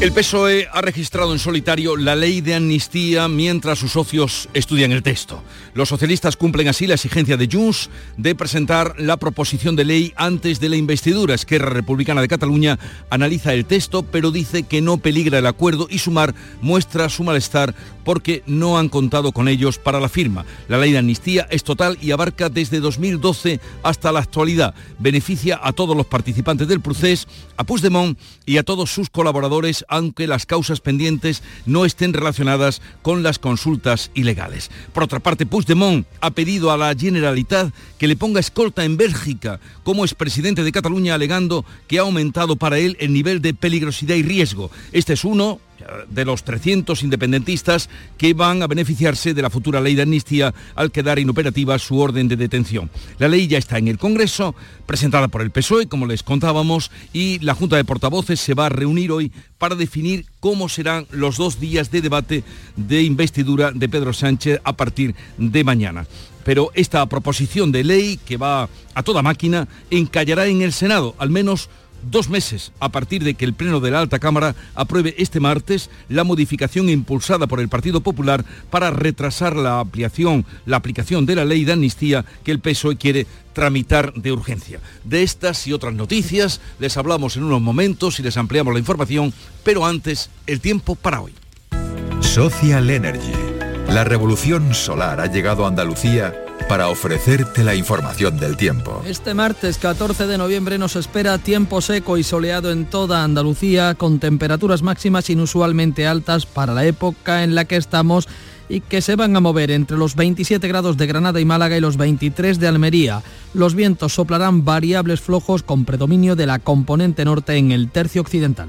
El PSOE ha registrado en solitario la ley de amnistía mientras sus socios estudian el texto. Los socialistas cumplen así la exigencia de Junts de presentar la proposición de ley antes de la investidura. Esquerra Republicana de Cataluña analiza el texto, pero dice que no peligra el acuerdo y Sumar muestra su malestar porque no han contado con ellos para la firma. La ley de amnistía es total y abarca desde 2012 hasta la actualidad. Beneficia a todos los participantes del proceso, a Puigdemont y a todos sus colaboradores aunque las causas pendientes no estén relacionadas con las consultas ilegales. Por otra parte, Puigdemont ha pedido a la Generalitat que le ponga escolta en Bélgica como expresidente de Cataluña alegando que ha aumentado para él el nivel de peligrosidad y riesgo. Este es uno de los 300 independentistas que van a beneficiarse de la futura ley de amnistía al quedar inoperativa su orden de detención. La ley ya está en el Congreso, presentada por el PSOE, como les contábamos, y la Junta de Portavoces se va a reunir hoy para definir cómo serán los dos días de debate de investidura de Pedro Sánchez a partir de mañana pero esta proposición de ley que va a toda máquina encallará en el Senado, al menos dos meses a partir de que el Pleno de la Alta Cámara apruebe este martes la modificación impulsada por el Partido Popular para retrasar la ampliación, la aplicación de la ley de amnistía que el PSOE quiere tramitar de urgencia. De estas y otras noticias les hablamos en unos momentos y les ampliamos la información, pero antes el tiempo para hoy. Social Energy. La revolución solar ha llegado a Andalucía para ofrecerte la información del tiempo. Este martes 14 de noviembre nos espera tiempo seco y soleado en toda Andalucía con temperaturas máximas inusualmente altas para la época en la que estamos y que se van a mover entre los 27 grados de Granada y Málaga y los 23 de Almería. Los vientos soplarán variables flojos con predominio de la componente norte en el tercio occidental.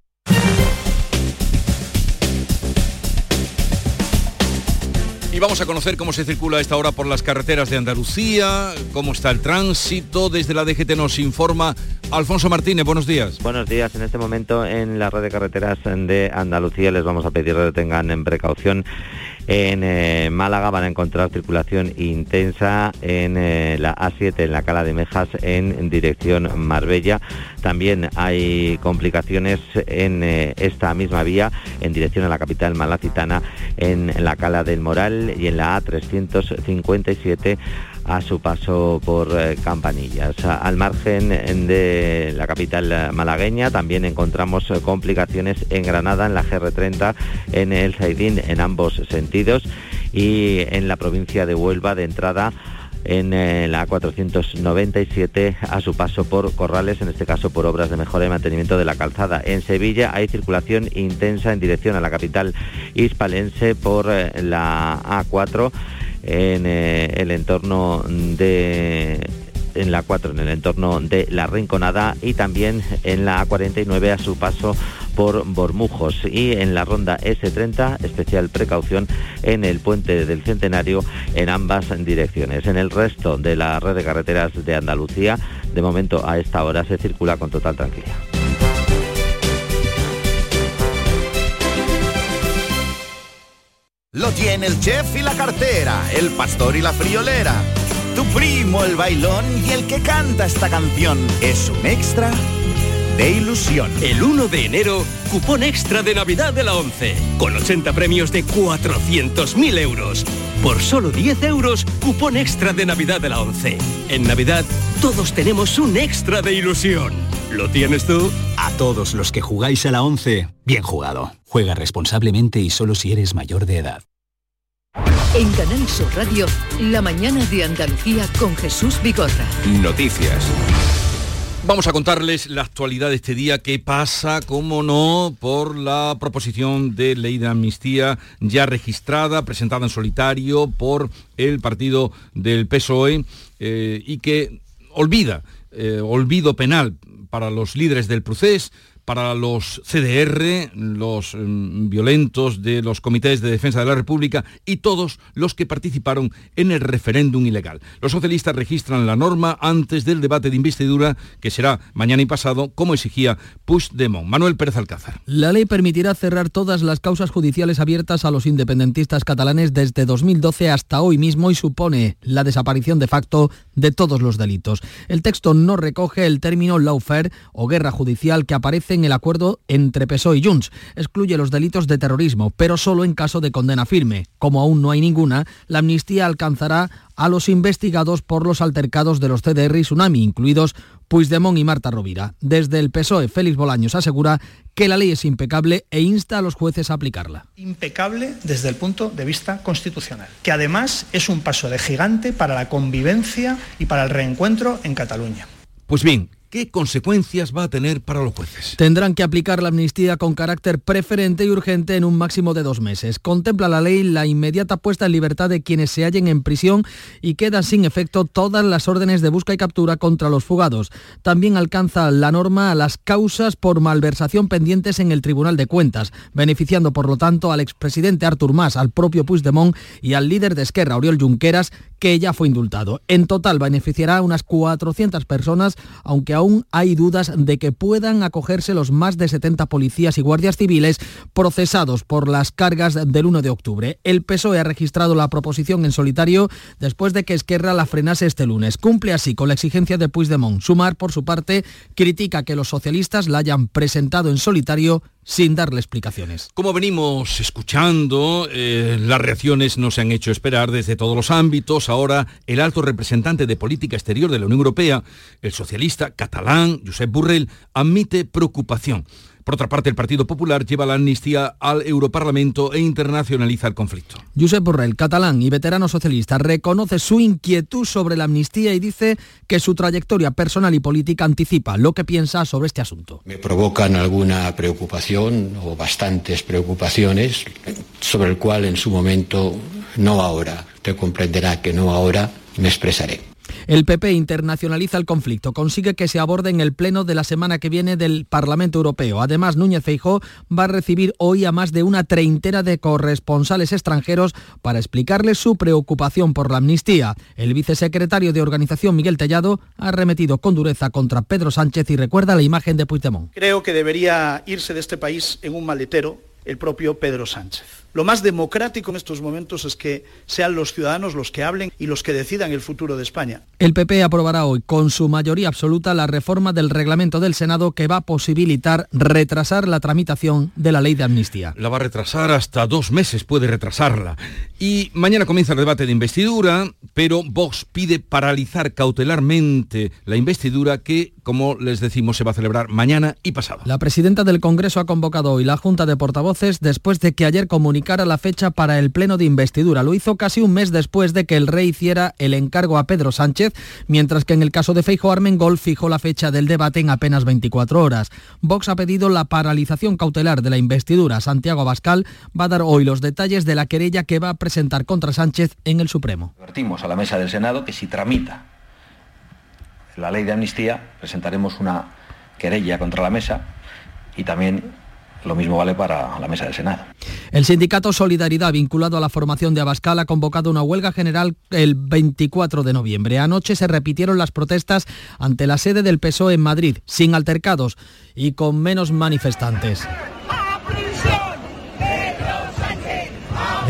Vamos a conocer cómo se circula esta hora por las carreteras de Andalucía, cómo está el tránsito. Desde la DGT nos informa Alfonso Martínez. Buenos días. Buenos días. En este momento en la red de carreteras de Andalucía les vamos a pedir que tengan en precaución en eh, Málaga van a encontrar circulación intensa en eh, la A7, en la Cala de Mejas, en, dirección Marbella. También hay complicaciones en eh, esta misma vía, en dirección a la capital malacitana, en la Cala del Moral y en la A357 a su paso por eh, Campanillas. Al margen de la capital malagueña también encontramos eh, complicaciones en Granada, en la GR30, en el Zaidín, en ambos sentidos y en la provincia de Huelva de entrada en eh, la 497 a su paso por Corrales, en este caso por obras de mejora y mantenimiento de la calzada. En Sevilla hay circulación intensa en dirección a la capital hispalense por la A4 en eh, el entorno de en la 4 en el entorno de la Rinconada y también en la A49 a su paso por Bormujos y en la ronda S30 especial precaución en el puente del Centenario en ambas direcciones. En el resto de la red de carreteras de Andalucía, de momento a esta hora se circula con total tranquilidad. Lo tiene el chef y la cartera, el pastor y la friolera. Tu primo el bailón y el que canta esta canción es un extra de ilusión. El 1 de enero, cupón extra de Navidad de la 11, con 80 premios de 400.000 euros. Por solo 10 euros, cupón extra de Navidad de la 11. En Navidad, todos tenemos un extra de ilusión. ¿Lo tienes tú? A todos los que jugáis a la 11, bien jugado. Juega responsablemente y solo si eres mayor de edad. En Canal Sur Radio, la mañana de Andalucía con Jesús Bigorra. Noticias. Vamos a contarles la actualidad de este día que pasa, como no, por la proposición de ley de amnistía ya registrada, presentada en solitario por el partido del PSOE eh, y que olvida, eh, olvido penal para los líderes del procés, para los CDR, los mm, violentos de los comités de defensa de la República y todos los que participaron en el referéndum ilegal. Los socialistas registran la norma antes del debate de investidura que será mañana y pasado, como exigía Puigdemont. Manuel Pérez Alcázar. La ley permitirá cerrar todas las causas judiciales abiertas a los independentistas catalanes desde 2012 hasta hoy mismo y supone la desaparición de facto de todos los delitos. El texto no recoge el término lawfare o guerra judicial que aparece en el acuerdo entre PSOE y Junts. Excluye los delitos de terrorismo, pero solo en caso de condena firme. Como aún no hay ninguna, la amnistía alcanzará a los investigados por los altercados de los CDR y Tsunami, incluidos Puigdemont y Marta Rovira. Desde el PSOE, Félix Bolaños asegura que la ley es impecable e insta a los jueces a aplicarla. Impecable desde el punto de vista constitucional, que además es un paso de gigante para la convivencia y para el reencuentro en Cataluña. Pues bien, ¿Qué consecuencias va a tener para los jueces? Tendrán que aplicar la amnistía con carácter preferente y urgente en un máximo de dos meses. Contempla la ley la inmediata puesta en libertad de quienes se hallen en prisión y quedan sin efecto todas las órdenes de busca y captura contra los fugados. También alcanza la norma a las causas por malversación pendientes en el Tribunal de Cuentas, beneficiando por lo tanto al expresidente Artur Mas, al propio Puigdemont y al líder de Esquerra, Oriol Junqueras, que ya fue indultado. En total beneficiará a unas 400 personas, aunque aún hay dudas de que puedan acogerse los más de 70 policías y guardias civiles procesados por las cargas del 1 de octubre. El PSOE ha registrado la proposición en solitario después de que Esquerra la frenase este lunes. Cumple así con la exigencia de Puigdemont. Sumar, por su parte, critica que los socialistas la hayan presentado en solitario sin darle explicaciones. Como venimos escuchando, eh, las reacciones no se han hecho esperar desde todos los ámbitos. Ahora, el alto representante de política exterior de la Unión Europea, el socialista catalán Josep Burrell, admite preocupación por otra parte, el Partido Popular lleva la amnistía al Europarlamento e internacionaliza el conflicto. Josep Borrell, catalán y veterano socialista, reconoce su inquietud sobre la amnistía y dice que su trayectoria personal y política anticipa lo que piensa sobre este asunto. Me provocan alguna preocupación o bastantes preocupaciones sobre el cual en su momento, no ahora, usted comprenderá que no ahora, me expresaré. El PP internacionaliza el conflicto, consigue que se aborde en el pleno de la semana que viene del Parlamento Europeo. Además, Núñez Feijó va a recibir hoy a más de una treintena de corresponsales extranjeros para explicarles su preocupación por la amnistía. El vicesecretario de Organización, Miguel Tellado, ha arremetido con dureza contra Pedro Sánchez y recuerda la imagen de Puigdemont. Creo que debería irse de este país en un maletero el propio Pedro Sánchez. Lo más democrático en estos momentos es que sean los ciudadanos los que hablen y los que decidan el futuro de España. El PP aprobará hoy con su mayoría absoluta la reforma del reglamento del Senado que va a posibilitar retrasar la tramitación de la ley de amnistía. La va a retrasar hasta dos meses, puede retrasarla. Y mañana comienza el debate de investidura, pero Vox pide paralizar cautelarmente la investidura que, como les decimos, se va a celebrar mañana y pasado. La presidenta del Congreso ha convocado hoy la Junta de Portavoces después de que ayer comunicó a la fecha para el pleno de investidura. Lo hizo casi un mes después de que el rey hiciera el encargo a Pedro Sánchez, mientras que en el caso de Feijo Armengol fijó la fecha del debate en apenas 24 horas. Vox ha pedido la paralización cautelar de la investidura. Santiago Abascal va a dar hoy los detalles de la querella que va a presentar contra Sánchez en el Supremo. Advertimos a la mesa del Senado que si tramita la ley de amnistía, presentaremos una querella contra la mesa y también lo mismo vale para la mesa del Senado. El sindicato Solidaridad, vinculado a la formación de Abascal, ha convocado una huelga general el 24 de noviembre. Anoche se repitieron las protestas ante la sede del PSOE en Madrid, sin altercados y con menos manifestantes.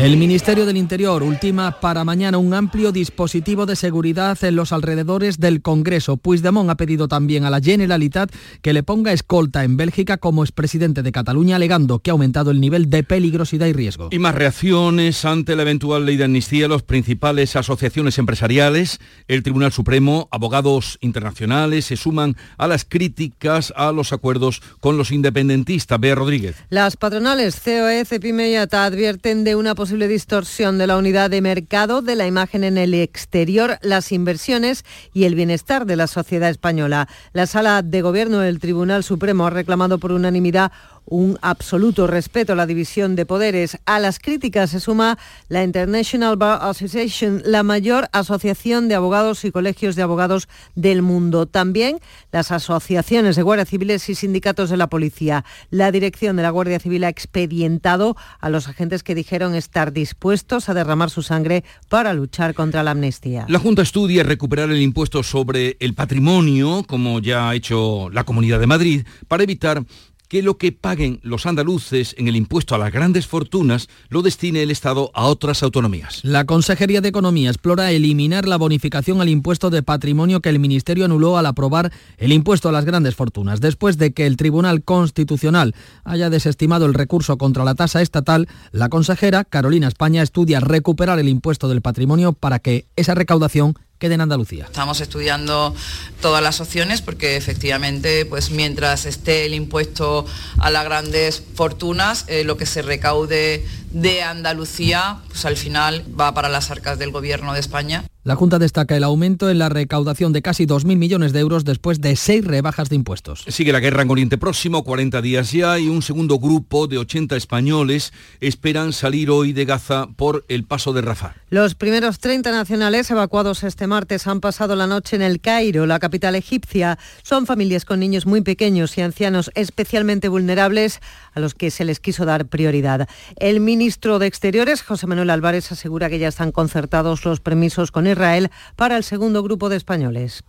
El Ministerio del Interior ultima para mañana un amplio dispositivo de seguridad en los alrededores del Congreso. Puigdemont ha pedido también a la Generalitat que le ponga escolta en Bélgica como expresidente de Cataluña, alegando que ha aumentado el nivel de peligrosidad y riesgo. Y más reacciones ante la eventual ley de amnistía. Las principales asociaciones empresariales, el Tribunal Supremo, abogados internacionales se suman a las críticas a los acuerdos con los independentistas. Bea Rodríguez. Las patronales COE, CEPIME y ATA advierten de una posibilidad posible distorsión de la unidad de mercado, de la imagen en el exterior, las inversiones y el bienestar de la sociedad española. La sala de gobierno del Tribunal Supremo ha reclamado por unanimidad un absoluto respeto a la división de poderes. A las críticas se suma la International Bar Association, la mayor asociación de abogados y colegios de abogados del mundo. También las asociaciones de guardias civiles y sindicatos de la policía. La dirección de la Guardia Civil ha expedientado a los agentes que dijeron estar dispuestos a derramar su sangre para luchar contra la amnistía. La Junta estudia recuperar el impuesto sobre el patrimonio, como ya ha hecho la Comunidad de Madrid, para evitar que lo que paguen los andaluces en el impuesto a las grandes fortunas lo destine el Estado a otras autonomías. La Consejería de Economía explora eliminar la bonificación al impuesto de patrimonio que el Ministerio anuló al aprobar el impuesto a las grandes fortunas. Después de que el Tribunal Constitucional haya desestimado el recurso contra la tasa estatal, la consejera Carolina España estudia recuperar el impuesto del patrimonio para que esa recaudación Andalucía. Estamos estudiando todas las opciones porque efectivamente, pues mientras esté el impuesto a las grandes fortunas, eh, lo que se recaude de Andalucía, pues al final va para las arcas del Gobierno de España. La Junta destaca el aumento en la recaudación de casi 2.000 millones de euros después de seis rebajas de impuestos. Sigue la guerra en Oriente Próximo, 40 días ya, y un segundo grupo de 80 españoles esperan salir hoy de Gaza por el paso de Rafah. Los primeros 30 nacionales evacuados este martes han pasado la noche en el Cairo, la capital egipcia. Son familias con niños muy pequeños y ancianos especialmente vulnerables a los que se les quiso dar prioridad. El ministro de Exteriores, José Manuel Álvarez, asegura que ya están concertados los permisos con Israel para el segundo grupo de españoles.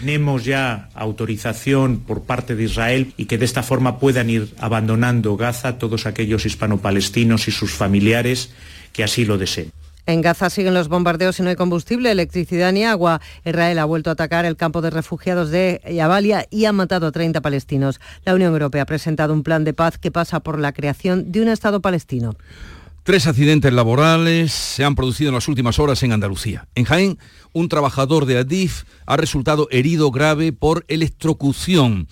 Tenemos ya autorización por parte de Israel y que de esta forma puedan ir abandonando Gaza todos aquellos hispano-palestinos y sus familiares que así lo deseen. En Gaza siguen los bombardeos y no hay combustible, electricidad ni agua. Israel ha vuelto a atacar el campo de refugiados de Yabalia y ha matado a 30 palestinos. La Unión Europea ha presentado un plan de paz que pasa por la creación de un Estado palestino. Tres accidentes laborales se han producido en las últimas horas en Andalucía. En Jaén, un trabajador de Adif ha resultado herido grave por electrocución.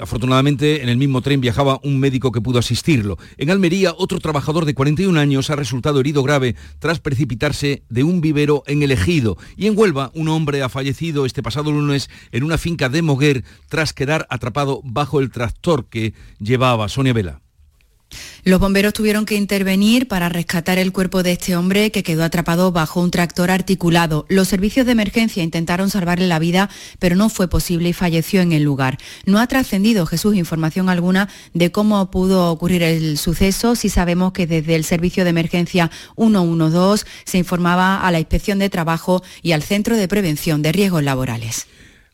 Afortunadamente, en el mismo tren viajaba un médico que pudo asistirlo. En Almería, otro trabajador de 41 años ha resultado herido grave tras precipitarse de un vivero en el ejido. Y en Huelva, un hombre ha fallecido este pasado lunes en una finca de Moguer tras quedar atrapado bajo el tractor que llevaba Sonia Vela. Los bomberos tuvieron que intervenir para rescatar el cuerpo de este hombre que quedó atrapado bajo un tractor articulado. Los servicios de emergencia intentaron salvarle la vida, pero no fue posible y falleció en el lugar. No ha trascendido Jesús información alguna de cómo pudo ocurrir el suceso. Sí sabemos que desde el servicio de emergencia 112 se informaba a la inspección de trabajo y al centro de prevención de riesgos laborales.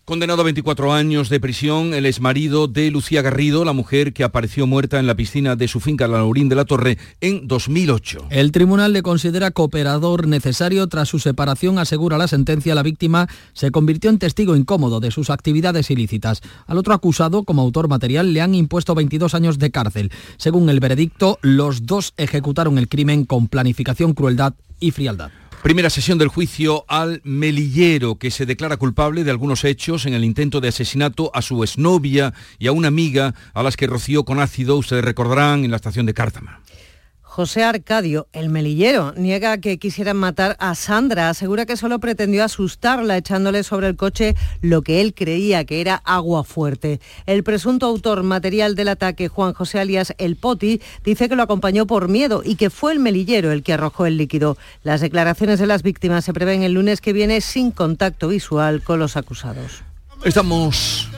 Condenado a 24 años de prisión, el exmarido de Lucía Garrido, la mujer que apareció muerta en la piscina de su finca La Laurín de la Torre en 2008. El tribunal le considera cooperador necesario tras su separación, asegura la sentencia. La víctima se convirtió en testigo incómodo de sus actividades ilícitas. Al otro acusado, como autor material, le han impuesto 22 años de cárcel. Según el veredicto, los dos ejecutaron el crimen con planificación, crueldad y frialdad. Primera sesión del juicio al melillero que se declara culpable de algunos hechos en el intento de asesinato a su exnovia y a una amiga a las que roció con ácido, ustedes recordarán, en la estación de Cártama. José Arcadio, el melillero, niega que quisieran matar a Sandra. Asegura que solo pretendió asustarla echándole sobre el coche lo que él creía que era agua fuerte. El presunto autor material del ataque, Juan José alias El Poti, dice que lo acompañó por miedo y que fue el melillero el que arrojó el líquido. Las declaraciones de las víctimas se prevén el lunes que viene sin contacto visual con los acusados. Estamos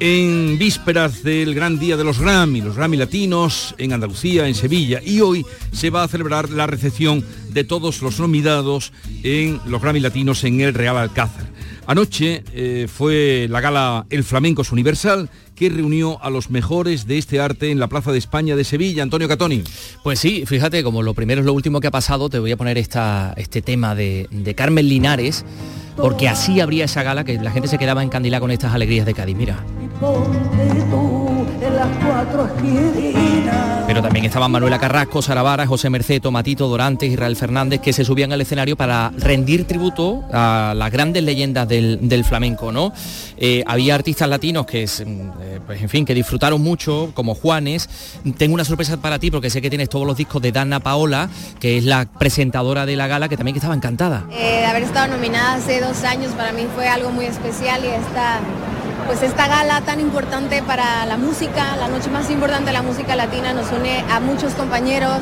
en vísperas del gran día de los Grammy, los Grammy latinos en Andalucía, en Sevilla, y hoy se va a celebrar la recepción de todos los nominados en los Grammy latinos en el Real Alcázar. Anoche eh, fue la gala El Flamenco es Universal que reunió a los mejores de este arte en la Plaza de España de Sevilla. Antonio Catoni. Pues sí, fíjate, como lo primero es lo último que ha pasado, te voy a poner esta, este tema de, de Carmen Linares, porque así habría esa gala que la gente se quedaba encandilada con estas alegrías de Cádiz. Mira. Pero también estaban Manuela Carrasco, Sara Vara, José Merced, Tomatito, Dorantes, Israel Fernández, que se subían al escenario para rendir tributo a las grandes leyendas del, flamenco, ¿no? Eh, había artistas latinos que, mm, eh, pues, en fin, que disfrutaron mucho, como Juanes. Tengo una sorpresa para ti porque sé que tienes todos los discos de Dana Paola, que es la presentadora de la gala, que también estaba encantada. Eh, de haber estado nominada hace dos años para mí fue algo muy especial y esta pues esta gala tan importante para la música, la noche más importante de la música latina, nos une a muchos compañeros,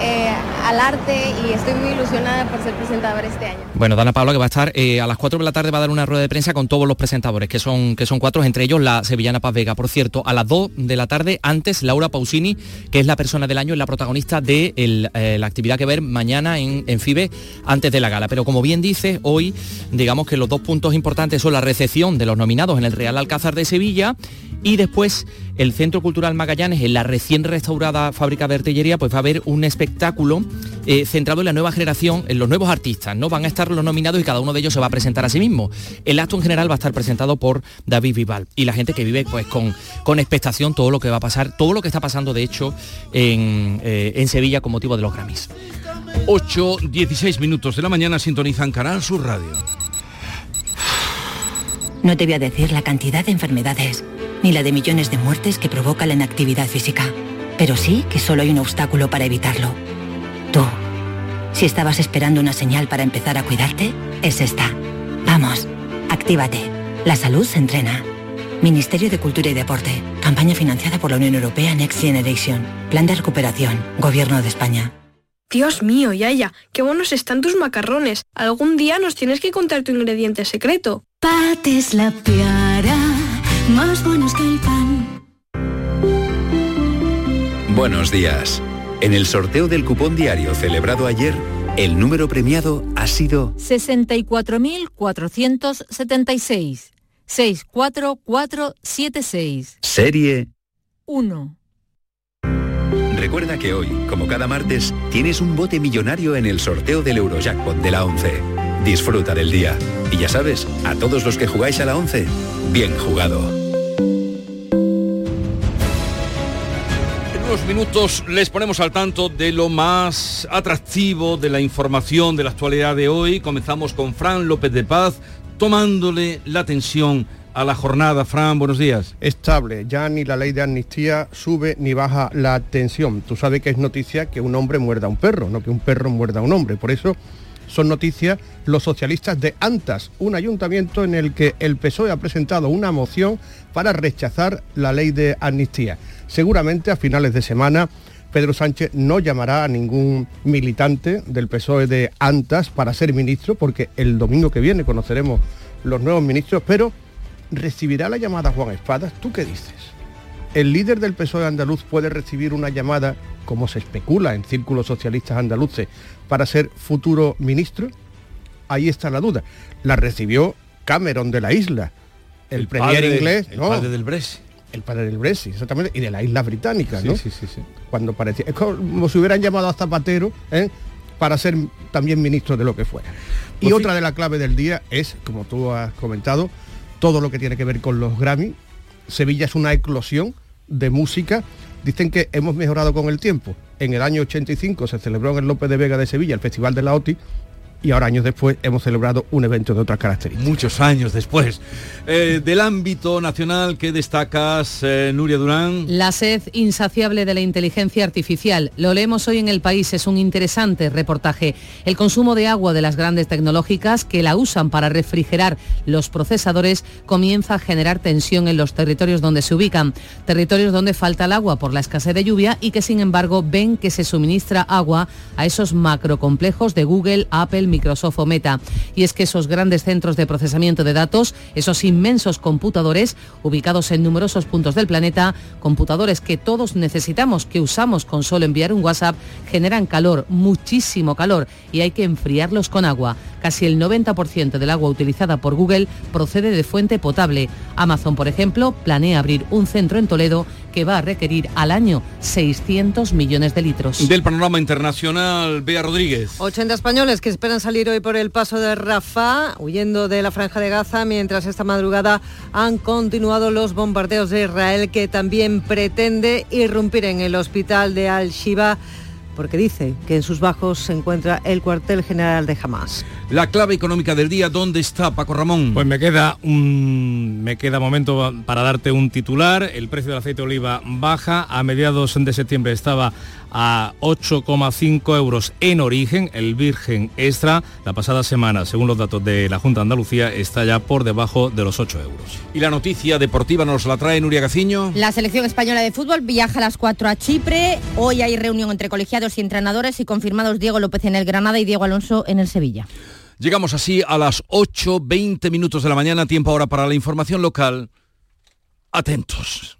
eh, al arte y estoy muy ilusionada por ser presentadora este año. Bueno, Dana Pablo que va a estar eh, a las 4 de la tarde va a dar una rueda de prensa con todos los presentadores, que son, que son cuatro, entre ellos la sevillana Paz Vega. Por cierto, a las 2 de la tarde, antes Laura Pausini, que es la persona del año, es la protagonista de eh, la actividad que ver mañana en, en FIBE antes de la gala. Pero como bien dice, hoy digamos que los dos puntos importantes son la recepción de los nominados en el Real Alcázar de Sevilla y después el Centro Cultural Magallanes, en la recién restaurada fábrica de artillería, pues va a haber un espectáculo eh, centrado en la nueva generación, en los nuevos artistas, ¿no? Van a estar los nominados y cada uno de ellos se va a presentar a sí mismo. El acto en general va a estar presentado por David Vival y la gente que vive pues con, con expectación todo lo que va a pasar, todo lo que está pasando de hecho en, eh, en Sevilla con motivo de los Grammys. 8, 16 minutos de la mañana sintonizan Canal Sur Radio. No te voy a decir la cantidad de enfermedades ni la de millones de muertes que provoca la inactividad física. Pero sí que solo hay un obstáculo para evitarlo. Tú. Si estabas esperando una señal para empezar a cuidarte, es esta. Vamos, actívate. La salud se entrena. Ministerio de Cultura y Deporte. Campaña financiada por la Unión Europea Next Generation. Plan de recuperación. Gobierno de España. Dios mío, Yaya, qué buenos están tus macarrones. Algún día nos tienes que contar tu ingrediente secreto. Pates la piara más buenos que el pan. Buenos días. En el sorteo del cupón diario celebrado ayer, el número premiado ha sido 64.476. 64476. Serie 1. Recuerda que hoy, como cada martes, tienes un bote millonario en el sorteo del Eurojackpot de la 11. Disfruta del día. Y ya sabes, a todos los que jugáis a la 11, bien jugado. Unos minutos les ponemos al tanto de lo más atractivo de la información de la actualidad de hoy. Comenzamos con Fran López de Paz, tomándole la atención a la jornada. Fran, buenos días. Estable, ya ni la ley de amnistía sube ni baja la tensión. Tú sabes que es noticia que un hombre muerda a un perro, no que un perro muerda a un hombre. Por eso son noticias los socialistas de Antas, un ayuntamiento en el que el PSOE ha presentado una moción para rechazar la ley de amnistía. Seguramente a finales de semana Pedro Sánchez no llamará a ningún militante del PSOE de Antas para ser ministro, porque el domingo que viene conoceremos los nuevos ministros, pero recibirá la llamada Juan Espadas. ¿Tú qué dices? ¿El líder del PSOE andaluz puede recibir una llamada, como se especula en círculos socialistas andaluces, para ser futuro ministro? Ahí está la duda. La recibió Cameron de la isla, el, premier inglés, el padre del Brexit. El padre del Brexit, exactamente, y de las islas británicas, ¿no? Sí, sí, sí. Cuando parecía, es como si hubieran llamado a Zapatero ¿eh? para ser también ministro de lo que fuera. y Pues otra de la clave del día es, como tú has comentado, todo lo que tiene que ver con los Grammy. Sevilla es una eclosión de música. Dicen que hemos mejorado con el tiempo. En el año 85 se celebró en el López de Vega de Sevilla el Festival de la OTI y ahora años después hemos celebrado un evento de otras características. Muchos años después. Eh, del ámbito nacional, ¿qué destacas, eh, Nuria Durán? La sed insaciable de la inteligencia artificial. Lo leemos hoy en el país, es un interesante reportaje. El consumo de agua de las grandes tecnológicas que la usan para refrigerar los procesadores comienza a generar tensión en los territorios donde se ubican. Territorios donde falta el agua por la escasez de lluvia y que sin embargo ven que se suministra agua a esos macrocomplejos de Google, Apple, Microsoft o Meta. Y es que esos grandes centros de procesamiento de datos, esos inmensos computadores ubicados en numerosos puntos del planeta, computadores que todos necesitamos, que usamos con solo enviar un WhatsApp, generan calor, muchísimo calor, y hay que enfriarlos con agua. Casi el 90% del agua utilizada por Google procede de fuente potable. Amazon, por ejemplo, planea abrir un centro en Toledo que va a requerir al año 600 millones de litros. Del panorama internacional, Bea Rodríguez. 80 españoles que esperan salir hoy por el paso de Rafah, huyendo de la franja de Gaza, mientras esta madrugada han continuado los bombardeos de Israel, que también pretende irrumpir en el hospital de Al-Shiba porque dice que en sus bajos se encuentra el cuartel general de Hamas. La clave económica del día, ¿dónde está Paco Ramón? Pues me queda un me queda momento para darte un titular. El precio del aceite de oliva baja. A mediados de septiembre estaba a 8,5 euros en origen, el virgen extra. La pasada semana, según los datos de la Junta de Andalucía, está ya por debajo de los 8 euros. Y la noticia deportiva nos la trae Nuria Gaciño. La selección española de fútbol viaja a las 4 a Chipre. Hoy hay reunión entre colegiados y entrenadores y confirmados Diego López en el Granada y Diego Alonso en el Sevilla. Llegamos así a las 8.20 minutos de la mañana, tiempo ahora para la información local. Atentos.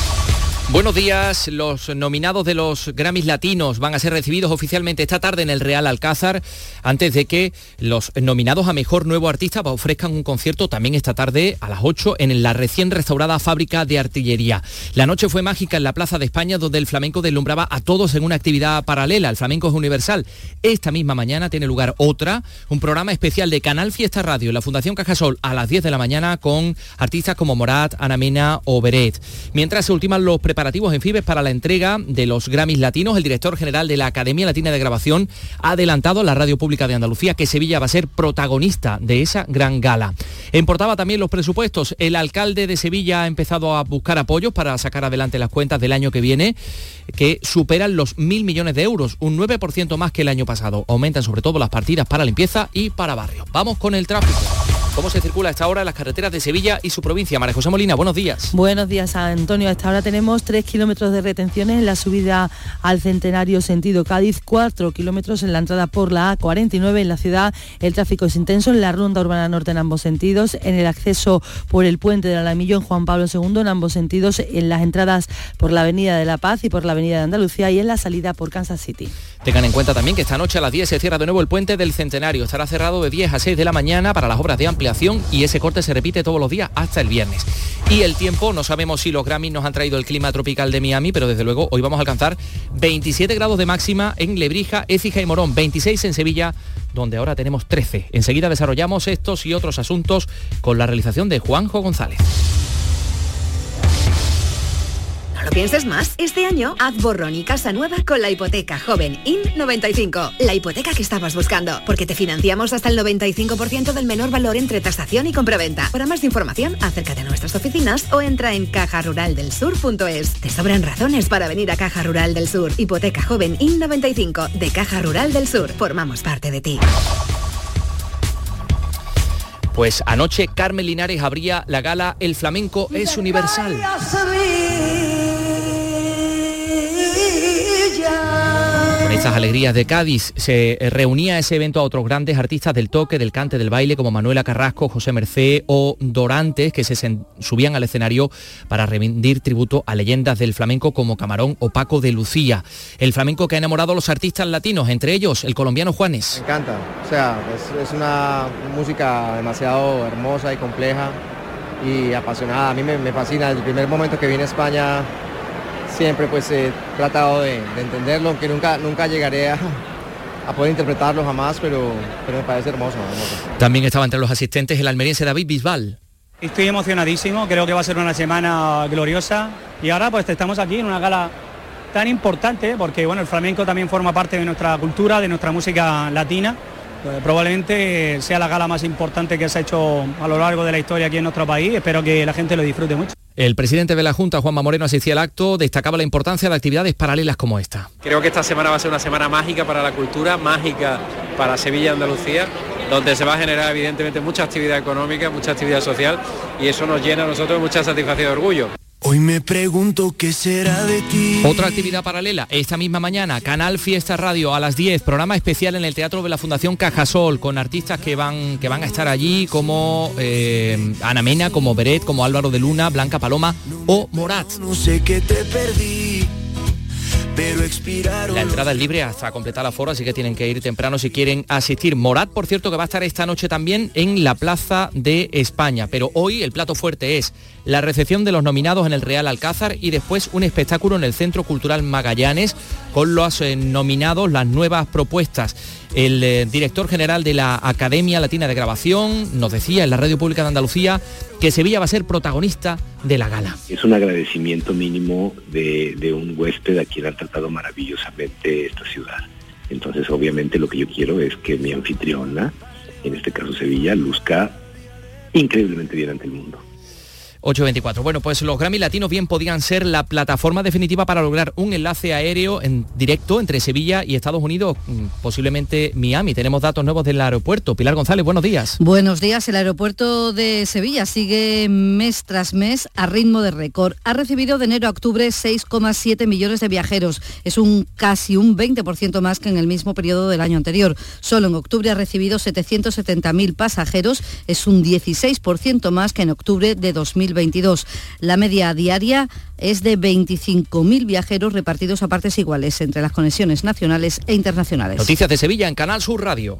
Buenos días, los nominados de los Grammys Latinos van a ser recibidos oficialmente esta tarde en el Real Alcázar, antes de que los nominados a Mejor Nuevo Artista ofrezcan un concierto también esta tarde a las 8 en la recién restaurada fábrica de artillería. La noche fue mágica en la Plaza de España, donde el flamenco deslumbraba a todos en una actividad paralela. El flamenco es universal. Esta misma mañana tiene lugar otra, un programa especial de Canal Fiesta Radio en la Fundación Cajasol a las 10 de la mañana con artistas como Morat, Ana Mena o Beret. Mientras se ultiman los preparativos en Fibes para la entrega de los Grammys Latinos, el director general de la Academia Latina de Grabación ha adelantado a la Radio Pública de Andalucía que Sevilla va a ser protagonista de esa gran gala. Importaba también los presupuestos. El alcalde de Sevilla ha empezado a buscar apoyos para sacar adelante las cuentas del año que viene, que superan los mil millones de euros, un 9% más que el año pasado. Aumentan sobre todo las partidas para limpieza y para barrios. Vamos con el tráfico. ¿Cómo se circula a esta hora en las carreteras de Sevilla y su provincia? María José Molina, buenos días. Buenos días, Antonio. A esta hora tenemos 3 kilómetros de retenciones en la subida al Centenario sentido Cádiz, 4 kilómetros en la entrada por la A49 en la ciudad. El tráfico es intenso en la ronda urbana norte en ambos sentidos, en el acceso por el puente del Alamillo en Juan Pablo II en ambos sentidos, en las entradas por la Avenida de la Paz y por la Avenida de Andalucía y en la salida por Kansas City. Tengan en cuenta también que esta noche a las 10 se cierra de nuevo el puente del Centenario. Estará cerrado de 10 a 6 de la mañana para las obras de ampliación y ese corte se repite todos los días hasta el viernes. Y el tiempo, no sabemos si los Grammys nos han traído el clima tropical de Miami, pero desde luego hoy vamos a alcanzar 27 grados de máxima en Lebrija, Écija y Morón, 26 en Sevilla, donde ahora tenemos 13. Enseguida desarrollamos estos y otros asuntos con la realización de Juanjo González. No lo pienses más. Este año haz borrón y casa nueva con la hipoteca joven IN95. La hipoteca que estabas buscando. Porque te financiamos hasta el 95% del menor valor entre tasación y compraventa. Para más información, acércate a nuestras oficinas o entra en cajaruraldelsur.es. Te sobran razones para venir a Caja Rural del Sur. Hipoteca joven IN95 de Caja Rural del Sur. Formamos parte de ti. Pues anoche Carmen Linares abría la gala El flamenco es universal. Con estas alegrías de Cádiz se reunía ese evento a otros grandes artistas del toque, del cante, del baile, como Manuela Carrasco, José Mercé o Dorantes, que se subían al escenario para rendir tributo a leyendas del flamenco como Camarón o Paco de Lucía. El flamenco que ha enamorado a los artistas latinos, entre ellos el colombiano Juanes. Me encanta, o sea, es, es una música demasiado hermosa y compleja y apasionada. A mí me, me fascina, desde el primer momento que vine a España siempre pues he tratado de, de entenderlo, aunque nunca, nunca llegaré a, a poder interpretarlo jamás, pero, pero me parece hermoso, hermoso. También estaba entre los asistentes el almeriense David Bisbal. Estoy emocionadísimo, creo que va a ser una semana gloriosa y ahora pues estamos aquí en una gala tan importante porque bueno, el flamenco también forma parte de nuestra cultura, de nuestra música latina. Eh, probablemente sea la gala más importante que se ha hecho a lo largo de la historia aquí en nuestro país. Espero que la gente lo disfrute mucho. El presidente de la Junta, Juanma Moreno, asistía al acto, destacaba la importancia de actividades paralelas como esta. Creo que esta semana va a ser una semana mágica para la cultura, mágica para Sevilla y Andalucía, donde se va a generar evidentemente mucha actividad económica, mucha actividad social y eso nos llena a nosotros mucha satisfacción y orgullo. Hoy me pregunto qué será de ti. Otra actividad paralela, esta misma mañana, Canal Fiesta Radio a las 10, programa especial en el Teatro de la Fundación Cajasol, con artistas que van, que van a estar allí como eh, Ana Mena, como Beret, como Álvaro de Luna, Blanca Paloma o Morat. No sé qué te perdí. Pero expiraron. La entrada es libre hasta completar la foro, así que tienen que ir temprano si quieren asistir. Morat, por cierto, que va a estar esta noche también en la Plaza de España, pero hoy el plato fuerte es la recepción de los nominados en el Real Alcázar y después un espectáculo en el Centro Cultural Magallanes con los eh, nominados, las nuevas propuestas. El eh, director general de la Academia Latina de Grabación nos decía en la Radio Pública de Andalucía que Sevilla va a ser protagonista de la gala. Es un agradecimiento mínimo de, de un huésped a quien han tratado maravillosamente esta ciudad. Entonces, obviamente, lo que yo quiero es que mi anfitriona, en este caso Sevilla, luzca increíblemente bien ante el mundo. 824. Bueno, pues los Grammy Latinos bien podían ser la plataforma definitiva para lograr un enlace aéreo en directo entre Sevilla y Estados Unidos, mm, posiblemente Miami. Tenemos datos nuevos del aeropuerto. Pilar González, buenos días. Buenos días. El aeropuerto de Sevilla sigue mes tras mes a ritmo de récord. Ha recibido de enero a octubre 6,7 millones de viajeros. Es un casi un 20% más que en el mismo periodo del año anterior. Solo en octubre ha recibido 770.000 pasajeros. Es un 16% más que en octubre de 2000 2022. La media diaria es de 25.000 viajeros repartidos a partes iguales entre las conexiones nacionales e internacionales. Noticias de Sevilla en Canal Sur Radio.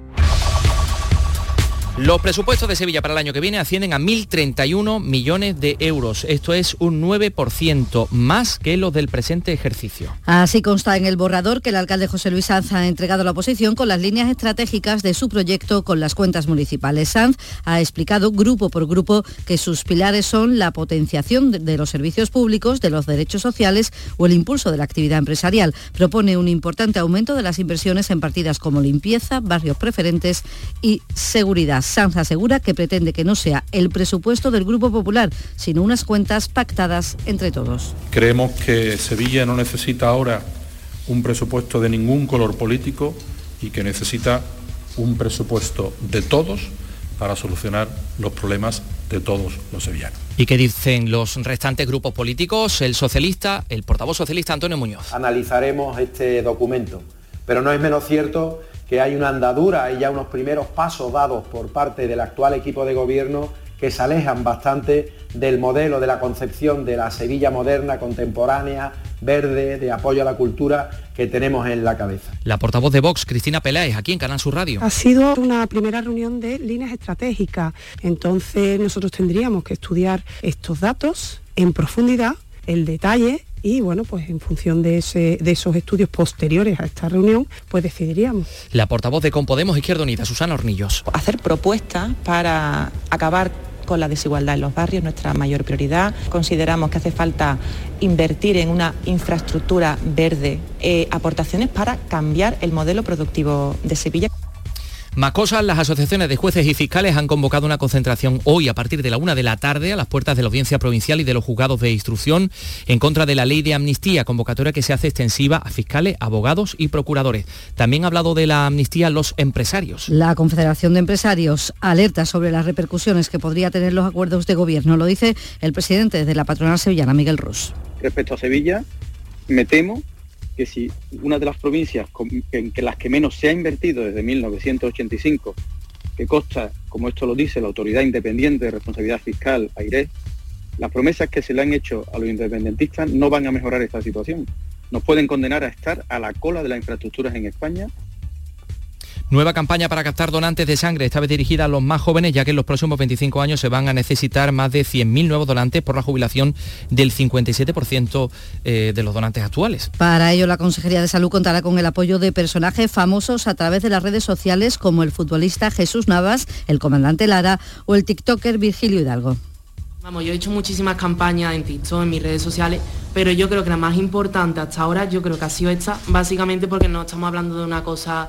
Los presupuestos de Sevilla para el año que viene ascienden a 1.031 millones de euros. Esto es un 9% más que los del presente ejercicio. Así consta en el borrador que el alcalde José Luis Sanz ha entregado a la oposición con las líneas estratégicas de su proyecto con las cuentas municipales. Sanz ha explicado grupo por grupo que sus pilares son la potenciación de los servicios públicos, de los derechos sociales o el impulso de la actividad empresarial. Propone un importante aumento de las inversiones en partidas como limpieza, barrios preferentes y seguridad. Sanz asegura que pretende que no sea el presupuesto del Grupo Popular, sino unas cuentas pactadas entre todos. Creemos que Sevilla no necesita ahora un presupuesto de ningún color político y que necesita un presupuesto de todos para solucionar los problemas de todos los sevillanos. ¿Y qué dicen los restantes grupos políticos? El socialista, el portavoz socialista Antonio Muñoz. Analizaremos este documento, pero no es menos cierto que hay una andadura y ya unos primeros pasos dados por parte del actual equipo de gobierno que se alejan bastante del modelo de la concepción de la Sevilla moderna, contemporánea, verde, de apoyo a la cultura que tenemos en la cabeza. La portavoz de Vox, Cristina Peláez, aquí en Canal Sur Radio. Ha sido una primera reunión de líneas estratégicas, entonces nosotros tendríamos que estudiar estos datos en profundidad, el detalle y bueno, pues en función de, ese, de esos estudios posteriores a esta reunión, pues decidiríamos. La portavoz de Compodemos Izquierda Unida, Susana Hornillos. Hacer propuestas para acabar con la desigualdad en los barrios, nuestra mayor prioridad. Consideramos que hace falta invertir en una infraestructura verde, eh, aportaciones para cambiar el modelo productivo de Sevilla. Más cosas, las asociaciones de jueces y fiscales han convocado una concentración hoy a partir de la una de la tarde a las puertas de la audiencia provincial y de los juzgados de instrucción en contra de la ley de amnistía, convocatoria que se hace extensiva a fiscales, abogados y procuradores. También ha hablado de la amnistía los empresarios. La Confederación de Empresarios alerta sobre las repercusiones que podría tener los acuerdos de gobierno. Lo dice el presidente de la patronal sevillana, Miguel Rus. Respecto a Sevilla, me temo que si una de las provincias en que las que menos se ha invertido desde 1985, que consta, como esto lo dice la Autoridad Independiente de Responsabilidad Fiscal, AIRE, las promesas que se le han hecho a los independentistas no van a mejorar esta situación. Nos pueden condenar a estar a la cola de las infraestructuras en España Nueva campaña para captar donantes de sangre, esta vez dirigida a los más jóvenes, ya que en los próximos 25 años se van a necesitar más de 100.000 nuevos donantes por la jubilación del 57% eh, de los donantes actuales. Para ello, la Consejería de Salud contará con el apoyo de personajes famosos a través de las redes sociales como el futbolista Jesús Navas, el comandante Lara o el TikToker Virgilio Hidalgo. Vamos, yo he hecho muchísimas campañas en TikTok, en mis redes sociales, pero yo creo que la más importante hasta ahora, yo creo que ha sido esta, básicamente porque no estamos hablando de una cosa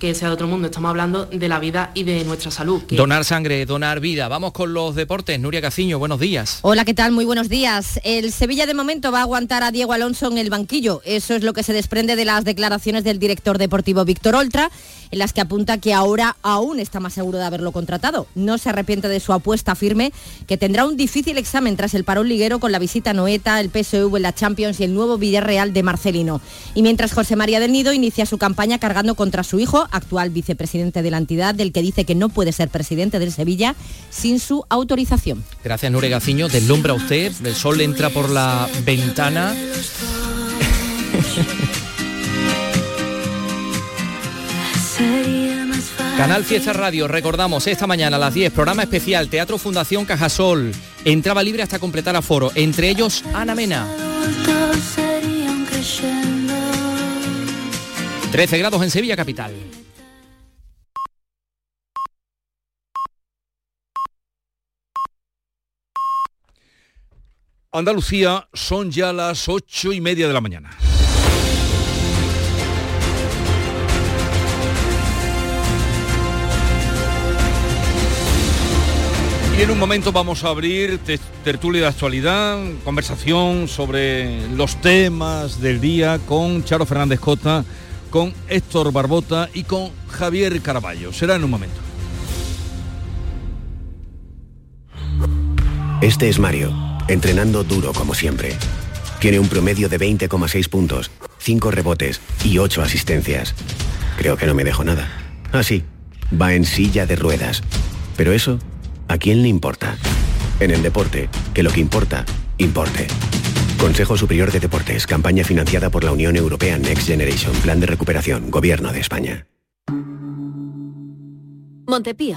que sea de otro mundo, estamos hablando de la vida y de nuestra salud. Donar sangre, donar vida. Vamos con los deportes. Nuria Caciño, buenos días. Hola, ¿qué tal? Muy buenos días. El Sevilla de momento va a aguantar a Diego Alonso en el banquillo. Eso es lo que se desprende de las declaraciones del director deportivo Víctor Oltra, en las que apunta que ahora aún está más seguro de haberlo contratado. No se arrepiente de su apuesta firme, que tendrá un difícil examen tras el parón liguero con la visita a Noeta, el PSV en la Champions y el nuevo Villarreal de Marcelino. Y mientras José María del Nido inicia su campaña cargando contra su hijo, actual vicepresidente de la entidad, del que dice que no puede ser presidente del Sevilla sin su autorización. Gracias, Nure Gaciño. Deslumbra usted, el sol entra por la ventana. Canal Fiesta Radio, recordamos, esta mañana a las 10, programa especial Teatro Fundación Cajasol. Entraba libre hasta completar aforo, entre ellos Ana Mena. 13 grados en Sevilla Capital. Andalucía son ya las ocho y media de la mañana. Y en un momento vamos a abrir tertulia de actualidad, conversación sobre los temas del día con Charo Fernández Cota, con Héctor Barbota y con Javier Caraballo. Será en un momento. Este es Mario, entrenando duro como siempre. Tiene un promedio de 20,6 puntos, 5 rebotes y 8 asistencias. Creo que no me dejo nada. Así, va en silla de ruedas. Pero eso ¿A quién le importa? En el deporte, que lo que importa, importe. Consejo Superior de Deportes, campaña financiada por la Unión Europea Next Generation, Plan de Recuperación, Gobierno de España. Montepío,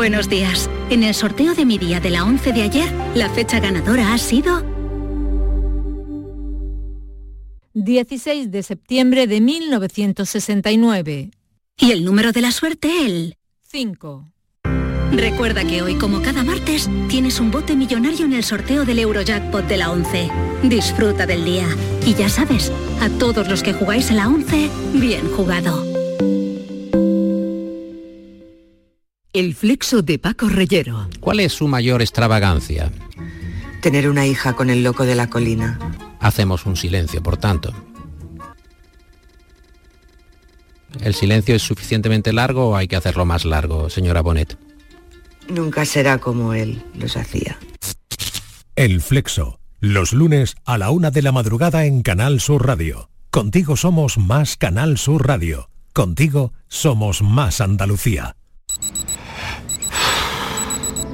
Buenos días. En el sorteo de mi día de la 11 de ayer, la fecha ganadora ha sido 16 de septiembre de 1969. Y el número de la suerte, el 5. Recuerda que hoy, como cada martes, tienes un bote millonario en el sorteo del Eurojackpot de la 11. Disfruta del día. Y ya sabes, a todos los que jugáis en la 11, bien jugado. El flexo de Paco Reyero. ¿Cuál es su mayor extravagancia? Tener una hija con el loco de la colina. Hacemos un silencio, por tanto. ¿El silencio es suficientemente largo o hay que hacerlo más largo, señora Bonet? Nunca será como él los hacía. El Flexo, los lunes a la una de la madrugada en Canal Sur Radio. Contigo somos más Canal Sur Radio. Contigo somos más Andalucía.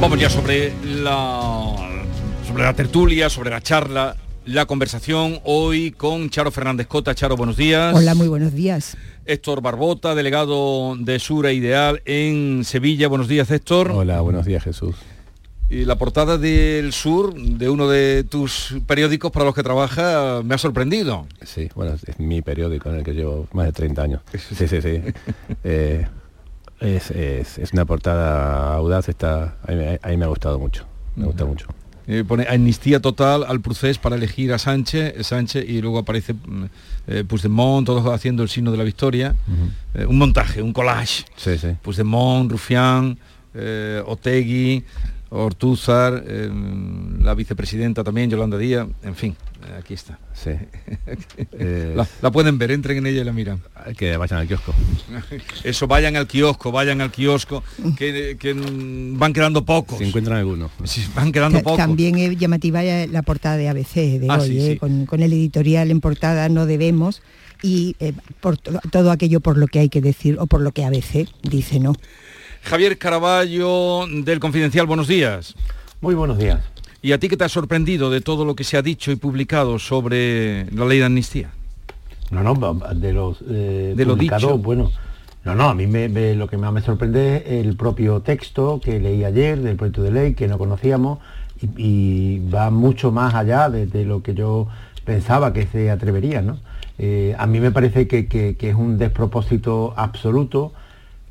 Vamos ya sobre la sobre la tertulia, sobre la charla, la conversación hoy con Charo Fernández Cota. Charo, buenos días. Hola, muy buenos días. Héctor Barbota, delegado de Sura Ideal en Sevilla. Buenos días, Héctor. Hola, buenos días, Jesús. Y la portada del Sur, de uno de tus periódicos para los que trabaja, me ha sorprendido. Sí, bueno, es mi periódico en el que llevo más de 30 años. Sí, sí, sí. Eh, es, una portada audaz, está, a mí, me ha gustado mucho, me gusta mucho. eh, pone amnistía total al procés para elegir a Sánchez, Sánchez y luego aparece mm, eh, Puigdemont, todos haciendo el signo de la victoria. Eh, un montaje, un collage. Sí, sí. Puigdemont, Rufián, eh, Otegui, Ortúzar, eh, la vicepresidenta también, Yolanda Díaz, en fin, eh, aquí está. Sí. la, la pueden ver, entren en ella y la miran. Que vayan al kiosco. Eso, vayan al kiosco, vayan al kiosco, que, que, van quedando pocos. Si encuentran alguno. Sí, van quedando Ta- pocos. También es llamativa la portada de ABC de Ah, hoy, sí, ¿eh? sí. Con, con el editorial en portada no debemos y eh, por to- todo aquello por lo que hay que decir o por lo que ABC dice no. Javier Caraballo del Confidencial, buenos días. Muy buenos días. ¿Y a ti qué te ha sorprendido de todo lo que se ha dicho y publicado sobre la ley de amnistía? No, no, de los eh, De lo dicho. bueno, no, no, a mí me, me- lo que más me sorprende es el propio texto que leí ayer del proyecto de ley que no conocíamos y, y va mucho más allá de, de lo que yo pensaba que se atrevería, ¿no? Eh, a mí me parece que, que- que es un despropósito absoluto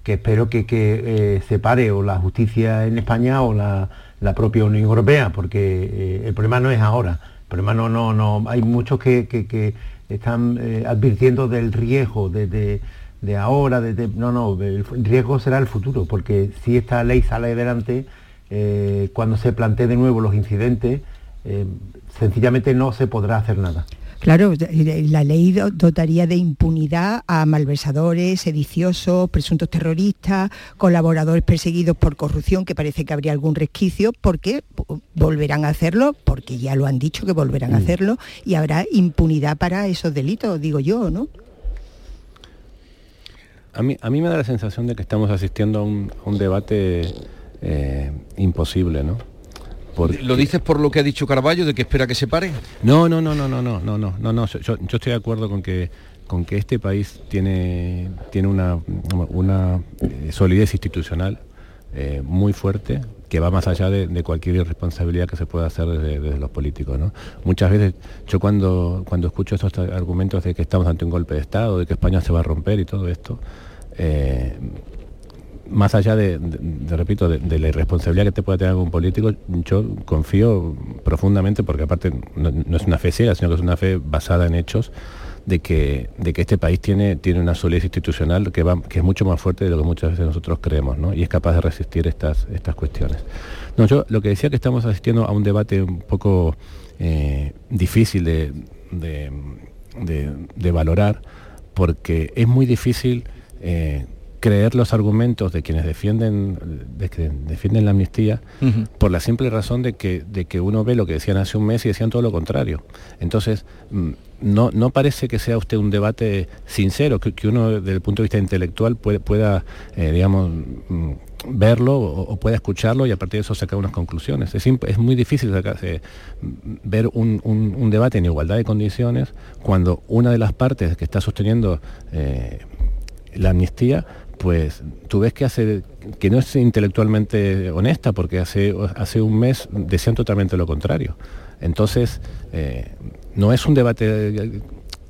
que espero que, que, eh, separe o la justicia en España o la, la propia Unión Europea, porque eh, el problema no es ahora. El problema no, no, no. Hay muchos que, que- están eh, advirtiendo del riesgo de, de- de ahora, de, de- no, no, el riesgo será el futuro, porque si esta ley sale adelante, eh, cuando se plantee de nuevo los incidentes, sencillamente no se podrá hacer nada. Claro, la ley do- dotaría de impunidad a malversadores, sediciosos, presuntos terroristas, colaboradores perseguidos por corrupción, que parece que habría algún resquicio, porque po- volverán a hacerlo, porque ya lo han dicho que volverán a hacerlo, y habrá impunidad para esos delitos, digo yo, ¿no? A mí, a mí me da la sensación de que estamos asistiendo a un, a un debate eh, imposible, ¿no? Porque- ¿Lo dices por lo que ha dicho Caraballo, de que espera que se pare? No, no, no, no, no, no, no, no, no, no. Yo, yo estoy de acuerdo con que con que este país tiene tiene una, una eh, solidez institucional eh, muy fuerte que va más allá de, de cualquier irresponsabilidad que se pueda hacer desde, desde los políticos. ¿no? Muchas veces yo cuando, cuando escucho estos argumentos de que estamos ante un golpe de Estado, de que España se va a romper y todo esto, eh, más allá de, repito, de, la irresponsabilidad que te pueda tener algún político, yo confío profundamente, porque aparte no, es una fe ciega, sino que es una fe basada en hechos, de que, de que este país tiene, tiene una solidez institucional que, va, que es mucho más fuerte de lo que muchas veces nosotros creemos, ¿no? y es capaz de resistir estas, estas cuestiones. No, yo lo que decía que estamos asistiendo a un debate un poco eh, difícil de- de valorar, porque es muy difícil eh, creer los argumentos de quienes defienden, de que defienden la amnistía por la simple razón de que, de que uno ve lo que decían hace un mes y decían todo lo contrario. Entonces, mm, no, no parece que sea usted un debate sincero, que, que uno desde el punto de vista intelectual puede- pueda, eh, digamos, mm, verlo o, o pueda escucharlo y a partir de eso sacar unas conclusiones. Es, es muy difícil sacarse- mm, ver un, un- un debate en igualdad de condiciones cuando una de las partes que está sosteniendo eh, la amnistía, pues tú ves que hace que no es intelectualmente honesta porque hace, hace un mes decían totalmente lo contrario. Entonces, eh, no es un debate eh,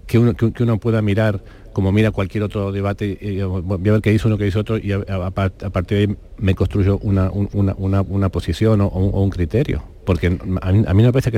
que uno, que, uno pueda mirar como mira cualquier otro debate, y, voy a ver qué dice uno, qué dice otro, y a, a- a part- a partir de ahí me construyo una, un- una, una- una posición o un criterio. Porque a mí, a mí no me parece que,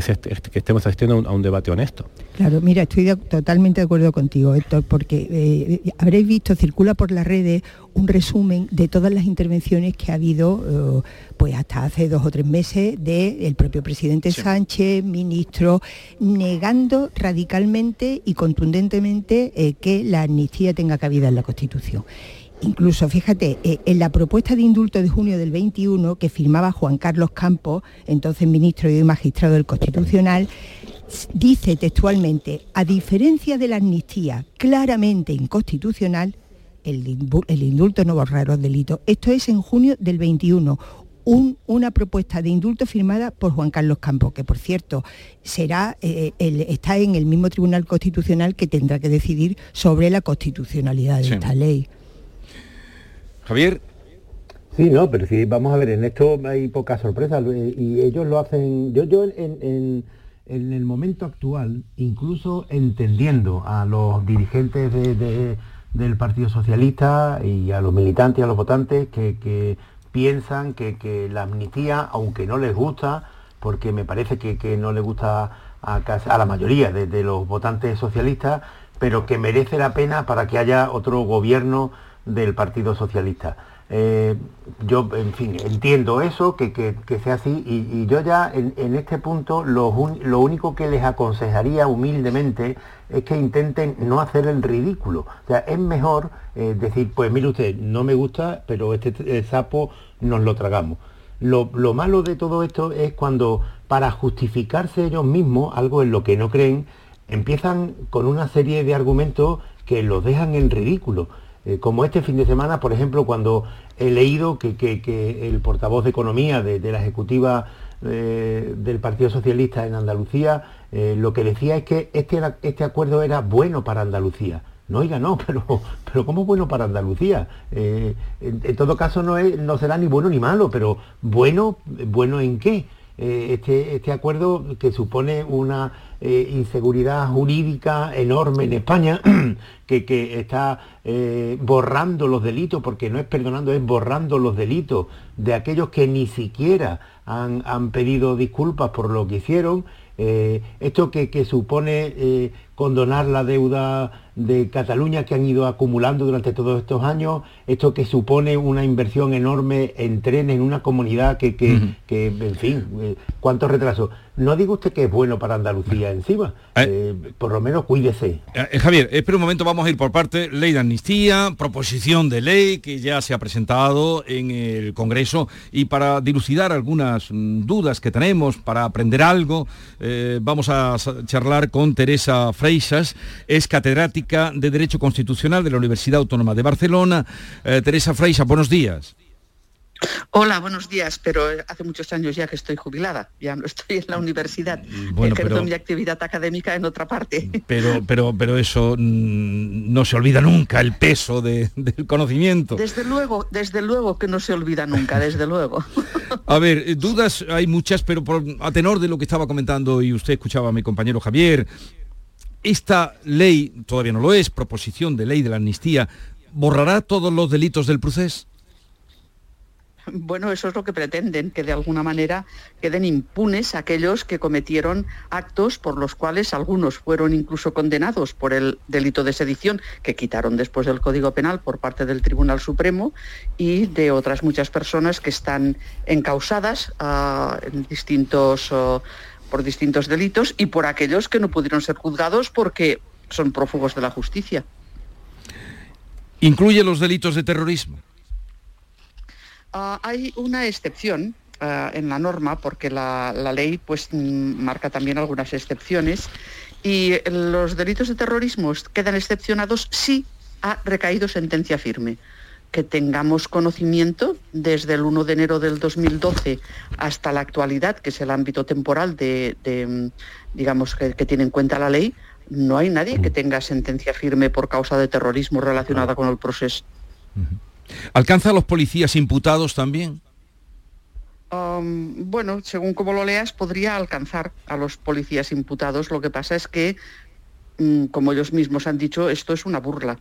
estemos asistiendo a un- a un debate honesto. Claro, mira, estoy de- totalmente de acuerdo contigo, Héctor, porque eh, habréis visto, circula por las redes un resumen de todas las intervenciones que ha habido, eh, pues hasta hace dos o tres meses, del propio presidente Sánchez, ministro, negando radicalmente y contundentemente eh, que la amnistía tenga cabida en la Constitución. Incluso, fíjate, eh, en la propuesta de indulto de junio del 21 que firmaba Juan Carlos Campos, entonces ministro y magistrado del Constitucional, dice textualmente, a diferencia de la amnistía claramente inconstitucional, el, indulto no borra los delitos. Esto es en junio del 21. un- una propuesta de indulto firmada por Juan Carlos Campos, que por cierto será, eh, el- está en el mismo Tribunal Constitucional que tendrá que decidir sobre la constitucionalidad de Sí. esta ley. Javier. Sí, no, pero sí, vamos a ver, en esto hay poca sorpresa eh, y ellos lo hacen, yo, yo en, en- el momento actual, incluso entendiendo a los dirigentes de- de- del Partido Socialista y a los militantes y a los votantes que, que piensan que, que la amnistía, aunque no les gusta, porque me parece que, que no le gusta a, a la mayoría de, de los votantes socialistas, pero que merece la pena para que haya otro gobierno del Partido Socialista. Eh, yo, en fin, entiendo eso, que, que- que sea así, y, yo ya en, en este punto lo, un- lo único que les aconsejaría humildemente es que intenten no hacer el ridículo. O sea, es mejor eh, decir, pues mire usted, no me gusta, pero este eh, sapo nos lo tragamos. Lo, lo malo de todo esto es cuando, para justificarse ellos mismos, algo en lo que no creen, empiezan con una serie de argumentos que los dejan en ridículo. Eh, como este fin de semana, por ejemplo, cuando he leído que, que- el portavoz de Economía de, la Ejecutiva eh, del Partido Socialista en Andalucía, eh, lo que decía es que este, este acuerdo era bueno para Andalucía. No, oiga, no, pero, pero ¿cómo bueno para Andalucía? En, en todo caso no, es, no será ni bueno ni malo, pero bueno, ¿bueno en qué? Eh, este, este acuerdo que supone una eh, inseguridad jurídica enorme en España, que, que está eh, borrando los delitos, porque no es perdonando, es borrando los delitos de aquellos que ni siquiera han, han pedido disculpas por lo que hicieron. Esto que, que supone condonar la deuda de Cataluña que han ido acumulando durante todos estos años, esto que supone una inversión enorme en trenes, en una comunidad que, que, que, en fin, eh, cuántos retrasos. No diga usted que es bueno para Andalucía encima, eh, por lo menos cuídese. Eh, Javier, espera un momento, vamos a ir por parte. Ley de amnistía, proposición de ley que ya se ha presentado en el Congreso y para dilucidar algunas mm, dudas que tenemos, para aprender algo, eh, vamos a charlar con Teresa Freixas, es catedrática de Derecho Constitucional de la Universidad Autónoma de Barcelona. Eh, Teresa Freixas, buenos días. Hola, buenos días, pero eh, hace muchos años ya que estoy jubilada, ya no estoy en la universidad, bueno, ejerzo mi actividad académica en otra parte. Pero, pero, pero eso mm, no se olvida nunca, el peso de- del conocimiento. Desde luego, desde luego que no se olvida nunca, desde luego. A ver, eh, dudas hay muchas, pero por, a tenor de lo que estaba comentando y usted escuchaba a mi compañero Javier, esta ley, todavía no lo es, proposición de ley de la amnistía, ¿borrará todos los delitos del procés? Bueno, eso es lo que pretenden, que de alguna manera queden impunes aquellos que cometieron actos por los cuales algunos fueron incluso condenados por el delito de sedición, que quitaron después del Código Penal por parte del Tribunal Supremo, y de otras muchas personas que están encausadas ah, en distintos, oh, por distintos delitos y por aquellos que no pudieron ser juzgados porque son prófugos de la justicia. ¿Incluye los delitos de terrorismo? Ah, hay una excepción ah, en la norma porque la, la ley pues mm, marca también algunas excepciones y los delitos de terrorismo quedan excepcionados si ha recaído sentencia firme. Que tengamos conocimiento desde el 1 de enero del 2012 hasta la actualidad, que es el ámbito temporal de, de, digamos, que, que tiene en cuenta la ley, no hay nadie que tenga sentencia firme por causa de terrorismo relacionada con el proceso. ¿Alcanza a los policías imputados también? Um, bueno, según como lo leas, podría alcanzar a los policías imputados. Lo que pasa es que, mm, como ellos mismos han dicho, esto es una burla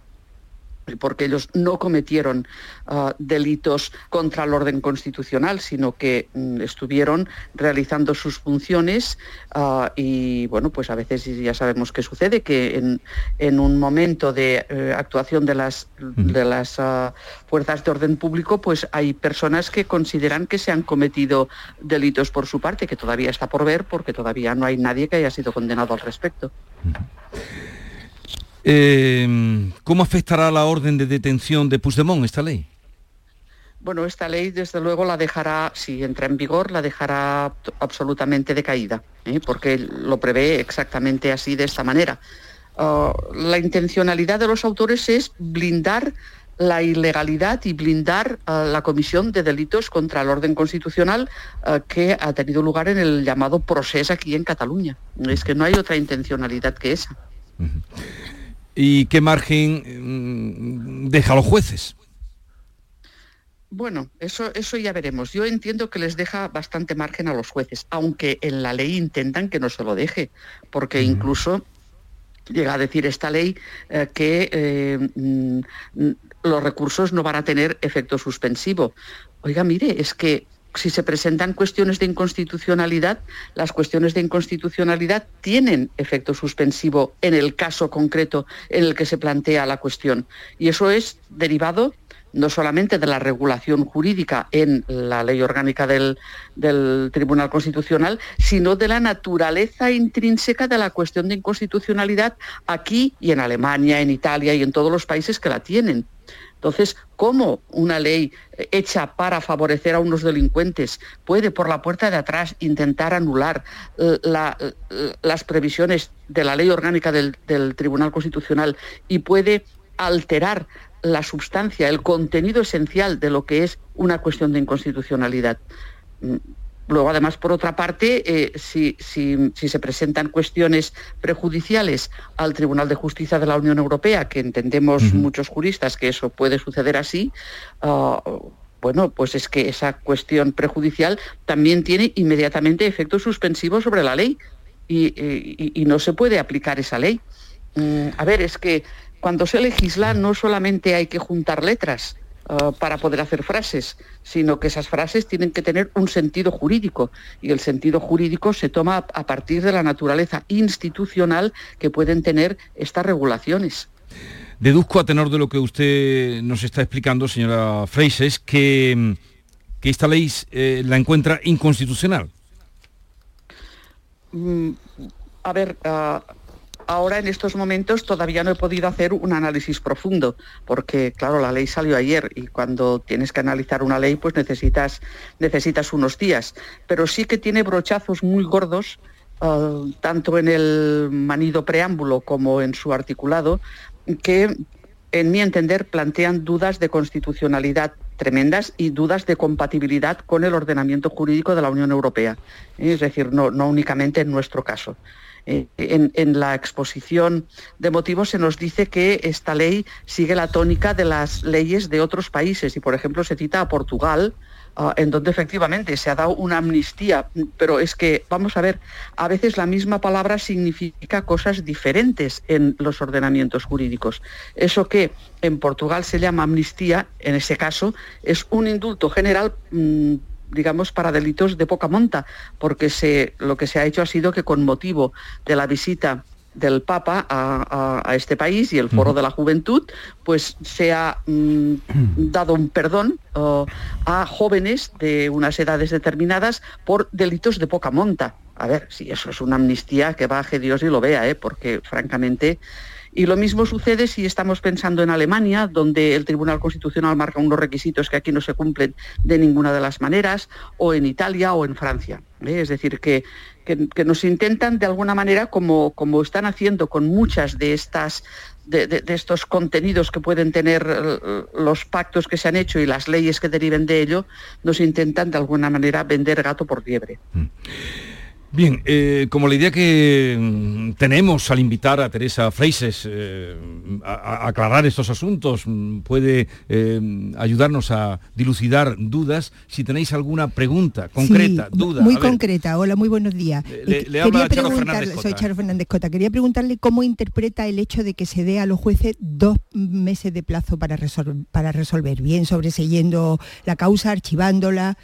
porque ellos no cometieron ah, delitos contra el orden constitucional, sino que mm, estuvieron realizando sus funciones ah, y bueno, pues a veces ya sabemos qué sucede, que en, en un momento de eh, actuación de las, de las ah, fuerzas de orden público, pues hay personas que consideran que se han cometido delitos por su parte, que todavía está por ver, porque todavía no hay nadie que haya sido condenado al respecto. Eh, ¿Cómo afectará la orden de detención de Puigdemont esta ley? Bueno, esta ley desde luego la dejará, si entra en vigor, la dejará absolutamente decaída, ¿eh? porque lo prevé exactamente así, de esta manera. Ah, la intencionalidad de los autores es blindar la ilegalidad y blindar ah, la comisión de delitos contra el orden constitucional ah, que ha tenido lugar en el llamado proceso aquí en Cataluña. Es que no hay otra intencionalidad que esa. ¿Y qué margen mm, deja a los jueces? Bueno, eso, eso ya veremos. Yo entiendo que les deja bastante margen a los jueces, aunque en la ley intentan que no se lo deje, porque incluso llega a decir esta ley eh, que eh, mm, los recursos no van a tener efecto suspensivo. Oiga, mire, es que si se presentan cuestiones de inconstitucionalidad, las cuestiones de inconstitucionalidad tienen efecto suspensivo en el caso concreto en el que se plantea la cuestión. Y eso es derivado no solamente de la regulación jurídica en la ley orgánica del, Tribunal Constitucional, sino de la naturaleza intrínseca de la cuestión de inconstitucionalidad aquí y en Alemania, en Italia y en todos los países que la tienen. Entonces, ¿cómo una ley hecha para favorecer a unos delincuentes puede por la puerta de atrás intentar anular eh, eh, las previsiones de la ley orgánica del Tribunal Constitucional y puede alterar la sustancia, el contenido esencial de lo que es una cuestión de inconstitucionalidad? Mm, Luego, además, por otra parte, eh, si, si, si, se presentan cuestiones prejudiciales al Tribunal de Justicia de la Unión Europea, que entendemos uh -huh. muchos juristas que eso puede suceder así, uh, bueno, pues es que esa cuestión prejudicial también tiene inmediatamente efecto suspensivo sobre la ley y, y, y no se puede aplicar esa ley. Mm, a ver, es que cuando se legisla no solamente hay que juntar letras, Uh, para poder hacer frases, sino que esas frases tienen que tener un sentido jurídico y el sentido jurídico se toma a partir de la naturaleza institucional que pueden tener estas regulaciones. Deduzco a tenor de lo que usted nos está explicando, señora Freises, que, que esta ley eh, la encuentra inconstitucional. Mm, a ver, uh, ahora en estos momentos todavía no he podido hacer un análisis profundo, porque claro, la ley salió ayer y cuando tienes que analizar una ley pues necesitas, necesitas unos días, pero sí que tiene brochazos muy gordos, uh, tanto en el manido preámbulo como en su articulado, que en mi entender plantean dudas de constitucionalidad tremendas y dudas de compatibilidad con el ordenamiento jurídico de la Unión Europea, es decir, no, no únicamente en nuestro caso. Eh, en, la exposición de motivos se nos dice que esta ley sigue la tónica de las leyes de otros países y, por ejemplo, se cita a Portugal, uh, en donde efectivamente se ha dado una amnistía, pero es que, vamos a ver, a veces la misma palabra significa cosas diferentes en los ordenamientos jurídicos. Eso que en Portugal se llama amnistía, en ese caso, es un indulto general. Mmm, digamos, para delitos de poca monta, porque se, lo que se ha hecho ha sido que con motivo de la visita del Papa a, a, a este país y el Foro uh -huh. de la Juventud, pues se ha mm, dado un perdón uh, a jóvenes de unas edades determinadas por delitos de poca monta. A ver, si eso es una amnistía, que baje Dios y lo vea, ¿eh? porque francamente... Y lo mismo sucede si estamos pensando en Alemania, donde el Tribunal Constitucional marca unos requisitos que aquí no se cumplen de ninguna de las maneras, o en Italia o en Francia. ¿eh? Es decir, que, que, nos intentan de alguna manera, como, como están haciendo con muchas de estas de, estos contenidos que pueden tener los pactos que se han hecho y las leyes que deriven de ello, nos intentan de alguna manera vender gato por liebre. Mm. Bien, eh, como la idea que mm, tenemos al invitar a Teresa Freises eh, a, a, aclarar estos asuntos mm, puede eh, ayudarnos a dilucidar dudas, si tenéis alguna pregunta concreta, sí, duda. Muy concreta, hola, muy buenos días. Le, le habla Charo Fernández Cota. Soy Charo Fernández Cota. Quería preguntarle cómo interpreta el hecho de que se dé a los jueces dos meses de plazo para, resol para resolver, bien sobreseyendo la causa, archivándola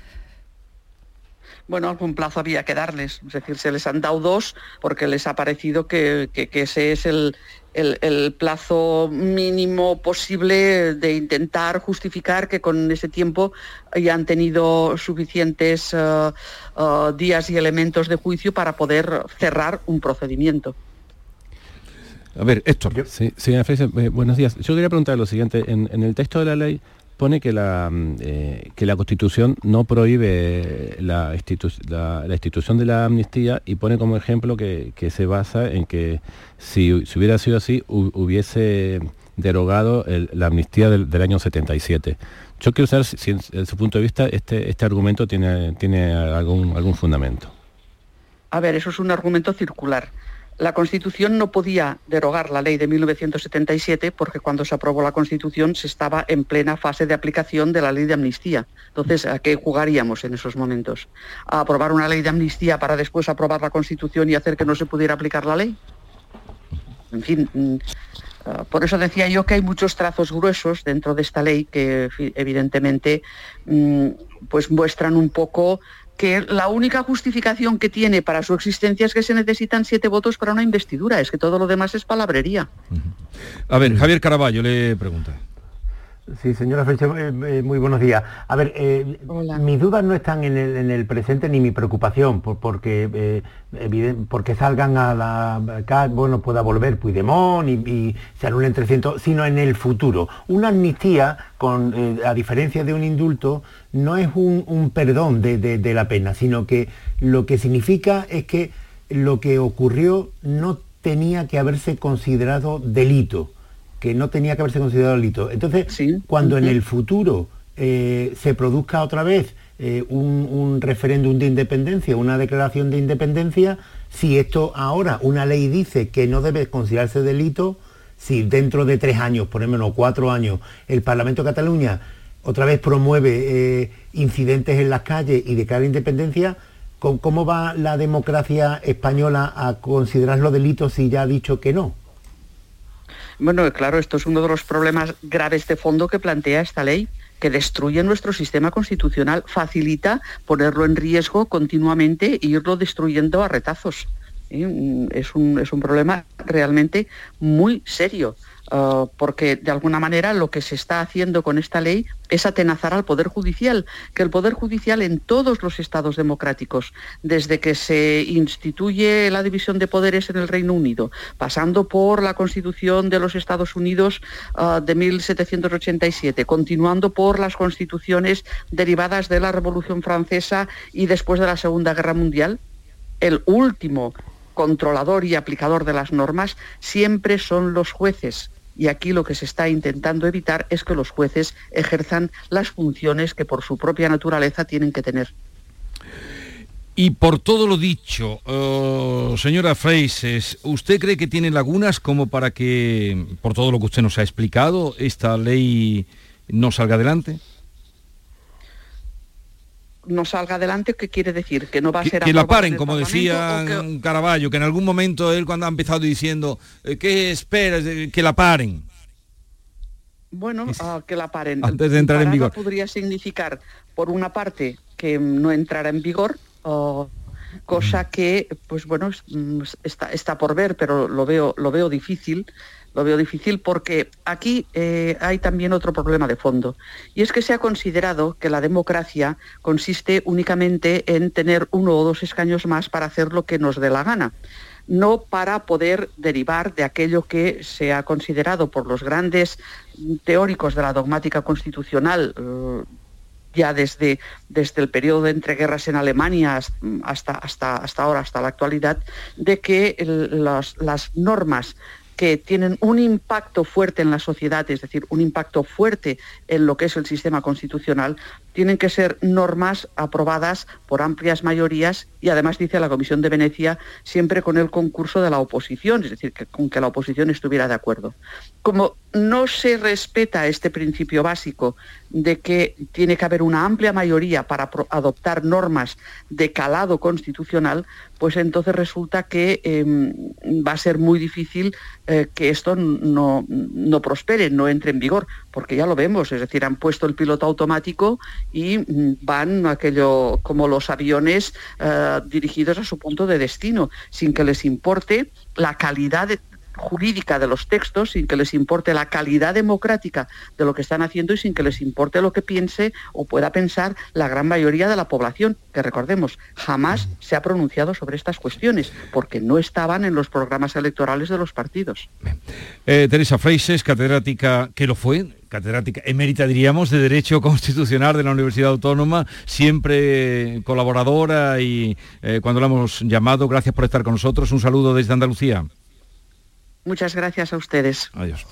bueno, algún plazo había que darles, es decir, se les han dado dos porque les ha parecido que, que, que ese es el, el, el, plazo mínimo posible de intentar justificar que con ese tiempo ya han tenido suficientes uh, uh, días y elementos de juicio para poder cerrar un procedimiento. A ver, Héctor. Sí, sí eh, buenos días. Yo quería preguntar lo siguiente. En, en el texto de la ley pone que la, eh, que la Constitución no prohíbe la, institu la, institución de la amnistía y pone como ejemplo que, se basa en que si, hubiera sido así hubiese derogado la amnistía del, del, año 77. Yo quiero saber si, si en, su punto de vista este, este argumento tiene, tiene algún, algún fundamento. A ver, eso es un argumento circular la Constitución no podía derogar la ley de 1977 porque cuando se aprobó la Constitución se estaba en plena fase de aplicación de la ley de amnistía. Entonces, ¿a qué jugaríamos en esos momentos? ¿A aprobar una ley de amnistía para después aprobar la Constitución y hacer que no se pudiera aplicar la ley? En fin, Ah, por eso decía yo que hay muchos trazos gruesos dentro de esta ley que evidentemente mm, pues muestran un poco que la única justificación que tiene para su existencia es que se necesitan siete votos para una investidura, es que todo lo demás es palabrería. A ver, Javier Caraballo le pregunta. Sí, señora Feche, eh, eh, muy buenos días. A ver, eh, mis dudas no están en el, presente ni mi preocupación, porque, porque salgan a la bueno, pueda volver Puigdemont y, se anulen 300, sino en el futuro. Una amnistía, con, a diferencia de un indulto, no es un, perdón de la pena, sino que lo que significa es que lo que ocurrió no tenía que haberse considerado delito que no tenía que haberse considerado delito. Entonces, cuando en el futuro eh, se produzca otra vez eh, un, referéndum de independencia, una declaración de independencia, si esto ahora una ley dice que no debe considerarse delito, si dentro de tres años, por ejemplo, cuatro años, el Parlamento de Cataluña otra vez promueve eh, incidentes en las calles y declara independencia, ¿cómo va la democracia española a considerarlo delito si ya ha dicho que no? Bueno, claro, esto es uno de los problemas graves de fondo que plantea esta ley que destruye nuestro sistema constitucional, facilita ponerlo en riesgo continuamente e irlo destruyendo a retazos. ¿eh? Es, un, es un problema realmente muy serio. Ah, porque de alguna manera lo que se está haciendo con esta ley es atenazar al Poder Judicial, que el Poder Judicial en todos los estados democráticos, desde que se instituye la división de poderes en el Reino Unido, pasando por la Constitución de los Estados Unidos ah, de 1787, continuando por las constituciones derivadas de la Revolución Francesa y después de la Segunda Guerra Mundial, el último controlador y aplicador de las normas siempre son los jueces y aquí lo que se está intentando evitar es que los jueces ejerzan las funciones que por su propia naturaleza tienen que tener. Y por todo lo dicho, oh, señora Freises, ¿usted cree que tiene lagunas como para que, por todo lo que usted nos ha explicado, esta ley no salga adelante? No salga adelante, ¿qué quiere decir? Que no va a ser... Que la paren, como decía Caraballo, que en algún momento él cuando ha empezado diciendo, eh, ¿qué esperas? Que la paren. Bueno, ah, que la paren. Antes de entrar en vigor. Podría significar, por una parte, que no entrara en vigor, cosa que, pues bueno, mm, está, está por ver, pero lo veo, lo veo difícil lo veo difícil porque aquí eh, hay también otro problema de fondo. Y es que se ha considerado que la democracia consiste únicamente en tener uno o dos escaños más para hacer lo que nos dé la gana no para poder derivar de aquello que se ha considerado por los grandes teóricos de la dogmática constitucional eh, ya desde, desde el periodo de entreguerras en Alemania hasta, hasta, hasta ahora, hasta la actualidad, de que las normas que tienen un impacto fuerte en la sociedad, es decir, un impacto fuerte en lo que es el sistema constitucional, tienen que ser normas aprobadas por amplias mayorías y además dice la Comisión de Venecia siempre con el concurso de la oposición, es decir, que, con que la oposición estuviera de acuerdo. Como no se respeta este principio básico de que tiene que haber una amplia mayoría para adoptar normas de calado constitucional, pues entonces resulta que em, va a ser muy difícil eh, que esto no, no, prospere, no entre en vigor, porque ya lo vemos, es decir, han puesto el piloto automático y mm, van aquello como los aviones eh, dirigidos a su punto de destino, sin que les importe la calidad de, jurídica de los textos, sin que les importe la calidad democrática de lo que están haciendo y sin que les importe lo que piense o pueda pensar la gran mayoría de la población, que recordemos, jamás se ha pronunciado sobre estas cuestiones, porque no estaban en los programas electorales de los partidos. Eh, Teresa Freises, catedrática, que lo fue, catedrática emérita, diríamos, de Derecho Constitucional de la Universidad Autónoma, siempre colaboradora y eh, cuando la hemos llamado, gracias por estar con nosotros. Un saludo desde Andalucía. Muchas gracias a ustedes. Adiós.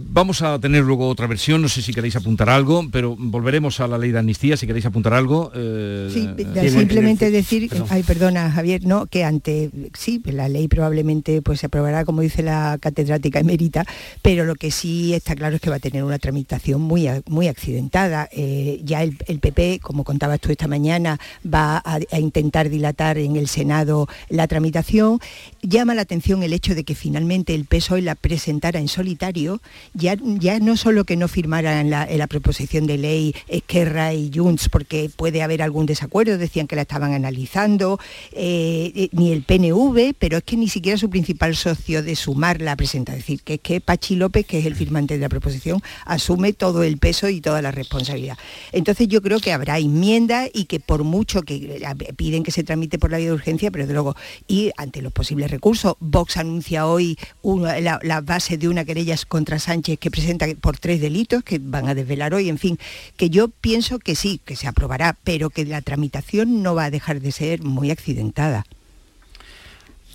Vamos a tener luego otra versión, no sé si queréis apuntar algo, pero volveremos a la ley de amnistía, si queréis apuntar algo. Eh, sí, simplemente decir, ay, perdona Javier, no, que ante, sí, la ley probablemente pues se aprobará, como dice la catedrática emérita, pero lo que sí está claro es que va a tener una tramitación muy, muy accidentada. Eh, ya el, PP, como contabas tú esta mañana, va a, intentar dilatar en el Senado la tramitación. Llama la atención el hecho de que finalmente el PSOE la presentara en solitario ya, no solo que no firmaran la, la proposición de ley Esquerra y Junts porque puede haber algún desacuerdo, decían que la estaban analizando, eh, eh, ni el PNV, pero es que ni siquiera su principal socio de sumar la presenta, es decir, que es que Pachi López, que es el firmante de la proposición, asume todo el peso y toda la responsabilidad. Entonces yo creo que habrá enmienda y que por mucho que piden que se tramite por la vía de urgencia, pero de luego, y ante los posibles recursos, Vox anuncia hoy la, la base de una querella contra Sánchez que presenta por tres delitos que van a desvelar hoy, en fin, que yo pienso que sí, que se aprobará, pero que la tramitación no va a dejar de ser muy accidentada.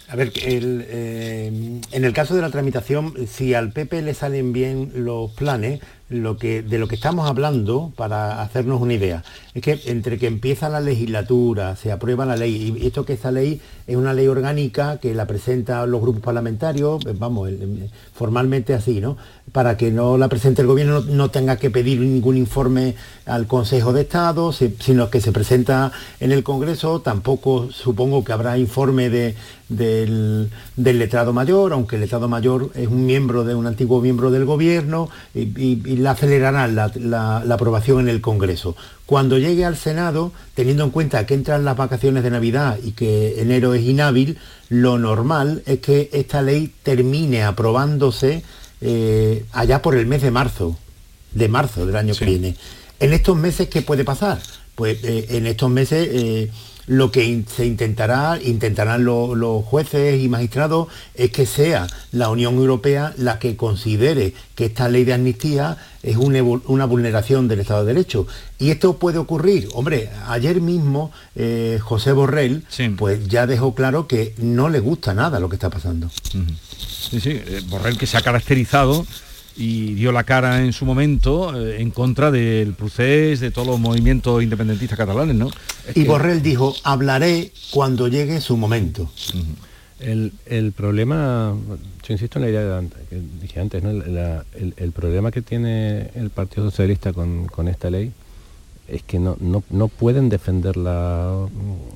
A ver, eh, en el caso de la tramitación, si al PP le salen bien los planes, de lo que estamos hablando, para hacernos una idea, es que entre que empieza la legislatura, se aprueba la ley, y esto que esta ley es una ley orgánica que la presentan los grupos parlamentarios, eh, vamos, formalmente así, ¿no? Para que no la presente el gobierno, no, tenga que pedir ningún informe al Consejo de Estado, sino que se presenta en el Congreso, tampoco supongo que habrá informe del, letrado mayor, aunque el letrado mayor es un miembro de un antiguo miembro del gobierno la acelerarán la, aprobación en el Congreso. Cuando llegue al Senado, teniendo en cuenta que entran las vacaciones de Navidad y que enero es inhábil, lo normal es que esta ley termine aprobándose eh, allá por el mes de marzo, de marzo del año que viene. En estos meses, ¿qué puede pasar? Pues eh, en estos meses eh, lo que se intentará, intentarán los jueces y magistrados, es que sea la Unión Europea la que considere que esta ley de amnistía es una, vulneración del Estado de Derecho. Y esto puede ocurrir. Hombre, ayer mismo eh, José Borrell pues ya dejó claro que no le gusta nada lo que está pasando. Sí, sí, eh, Borrell que se ha caracterizado y dio la cara en su momento eh, en contra del procés, de todos los movimientos independentistas catalanes, ¿no? y Borrell dijo, hablaré cuando llegue su momento. el, problema, yo insisto en la idea que dije antes, ¿no? el, problema que tiene el Partido Socialista con, esta ley es que no, no, pueden defenderla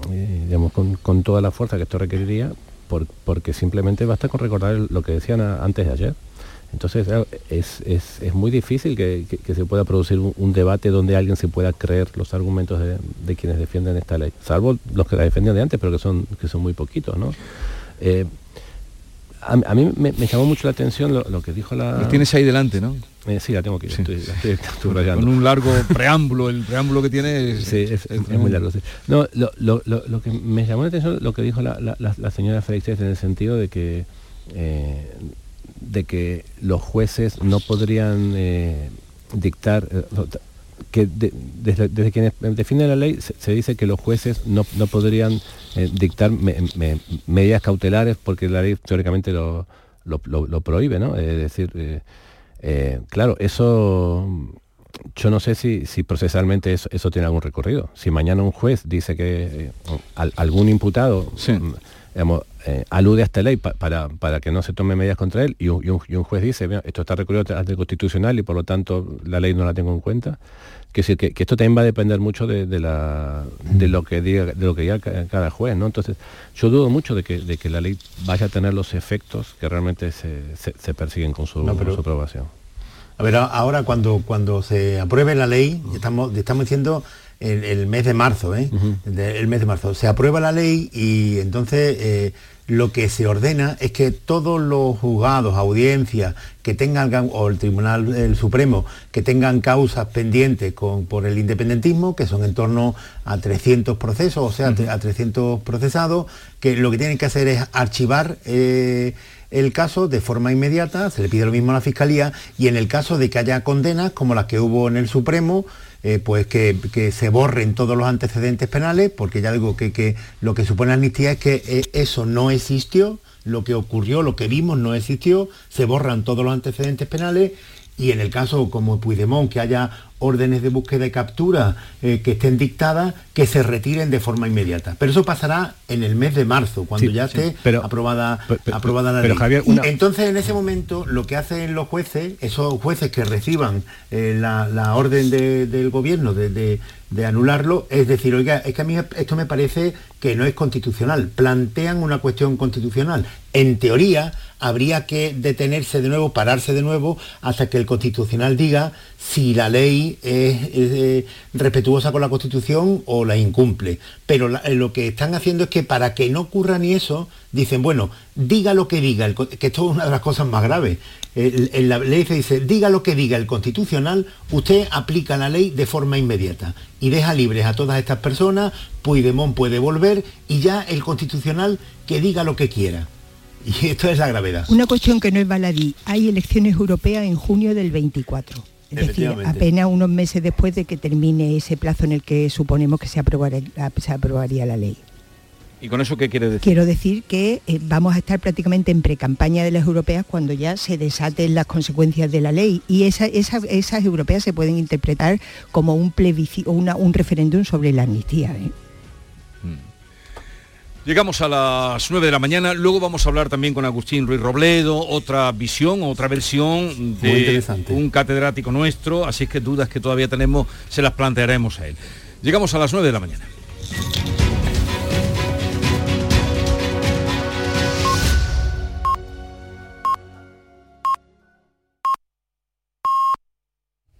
eh, digamos, con, toda la fuerza que esto requeriría, porque simplemente basta con recordar lo que decían antes de ayer entonces es, muy difícil que, se pueda producir un, debate donde alguien se pueda creer los argumentos de, quienes defienden esta ley, salvo los que la defendían de antes, pero que son, que son muy poquitos. ¿no? Eh, a, mí me, llamó mucho la atención lo, que dijo la... Lo tienes ahí delante, ¿no? Eh, sí, la tengo aquí, estoy, Con un largo preámbulo, el preámbulo que tiene es, sí, es, muy largo. No, lo, que me llamó la atención lo que dijo la, señora Félix en el sentido de que eh, de que los jueces no podrían eh, dictar, eh, que desde, quienes defienden la ley se, dice que los jueces no, podrían eh, dictar medidas cautelares porque la ley teóricamente lo, lo, prohíbe, ¿no? Es decir, claro, eso yo no sé si, si procesalmente eso, tiene algún recorrido. Si mañana un juez dice que algún imputado mm, eh, alude a esta ley para, para, que no se tome medidas contra él y un, juez dice, esto está recurrido ante constitucional y por lo tanto la ley no la tengo en cuenta. Que, decir, que, esto también va a depender mucho de, la, de lo que diga, de lo que diga cada juez, ¿no? Entonces, yo dudo mucho de que, de que la ley vaya a tener los efectos que realmente se, se, persiguen con su, aprobación. A ver, ahora cuando, cuando se apruebe la ley, estamos, estamos diciendo el, mes de marzo, ¿eh? el mes de marzo. Se aprueba la ley y entonces eh, lo que se ordena es que todos los juzgados, audiencias que tengan, o el Tribunal el Supremo, que tengan causas pendientes con, por el independentismo, que son en torno a 300 procesos, o sea, a 300 procesados, que lo que tienen que hacer es archivar eh, el caso de forma inmediata, se le pide lo mismo a la Fiscalía, y en el caso de que haya condenas, como las que hubo en el Supremo, eh, pues que, se borren todos los antecedentes penales, porque ya digo que, lo que supone amnistía es que eh, eso no existió, lo que ocurrió, lo que vimos no existió, se borran todos los antecedentes penales y en el caso como Puigdemont que haya órdenes de búsqueda y captura eh, que estén dictadas que se retiren de forma inmediata. Pero eso pasará en el mes de marzo, cuando Sí, ya sí, esté pero- aprobada, pero- pero- aprobada la ley. Javier, una- Entonces, en ese momento, lo que hacen los jueces, esos jueces que reciban eh, la, la orden de- del gobierno de, de- de anularlo, es decir, oiga, es que a mí esto me parece que no es constitucional. Plantean una cuestión constitucional. En teoría, habría que detenerse de nuevo, pararse de nuevo, hasta que el constitucional diga si la ley es, eh, respetuosa con la Constitución o la incumple. Pero eh, lo que están haciendo es que para que no ocurra ni eso, dicen, bueno, diga lo que diga, el que esto es una de las cosas más graves. En la ley se dice, diga lo que diga el constitucional, usted aplica la ley de forma inmediata y deja libres a todas estas personas, Puigdemont puede volver y ya el constitucional que diga lo que quiera. Y esto es la gravedad. Una cuestión que no es baladí. Hay elecciones europeas en junio del 24. Es decir, apenas unos meses después de que termine ese plazo en el que suponemos que se aprobará- se aprobaría la ley. ¿Y con eso qué quiere decir? Quiero decir que eh, vamos a estar prácticamente en precampaña de las europeas cuando ya se desaten las consecuencias de la ley y esa- esa- esas europeas se pueden interpretar como un plebiscito, una- un referéndum sobre la amnistía. ¿eh? Llegamos a las 9 de la mañana, luego vamos a hablar también con Agustín Ruiz Robledo, otra visión, otra versión de un catedrático nuestro, así que dudas que todavía tenemos se las plantearemos a él. Llegamos a las 9 de la mañana.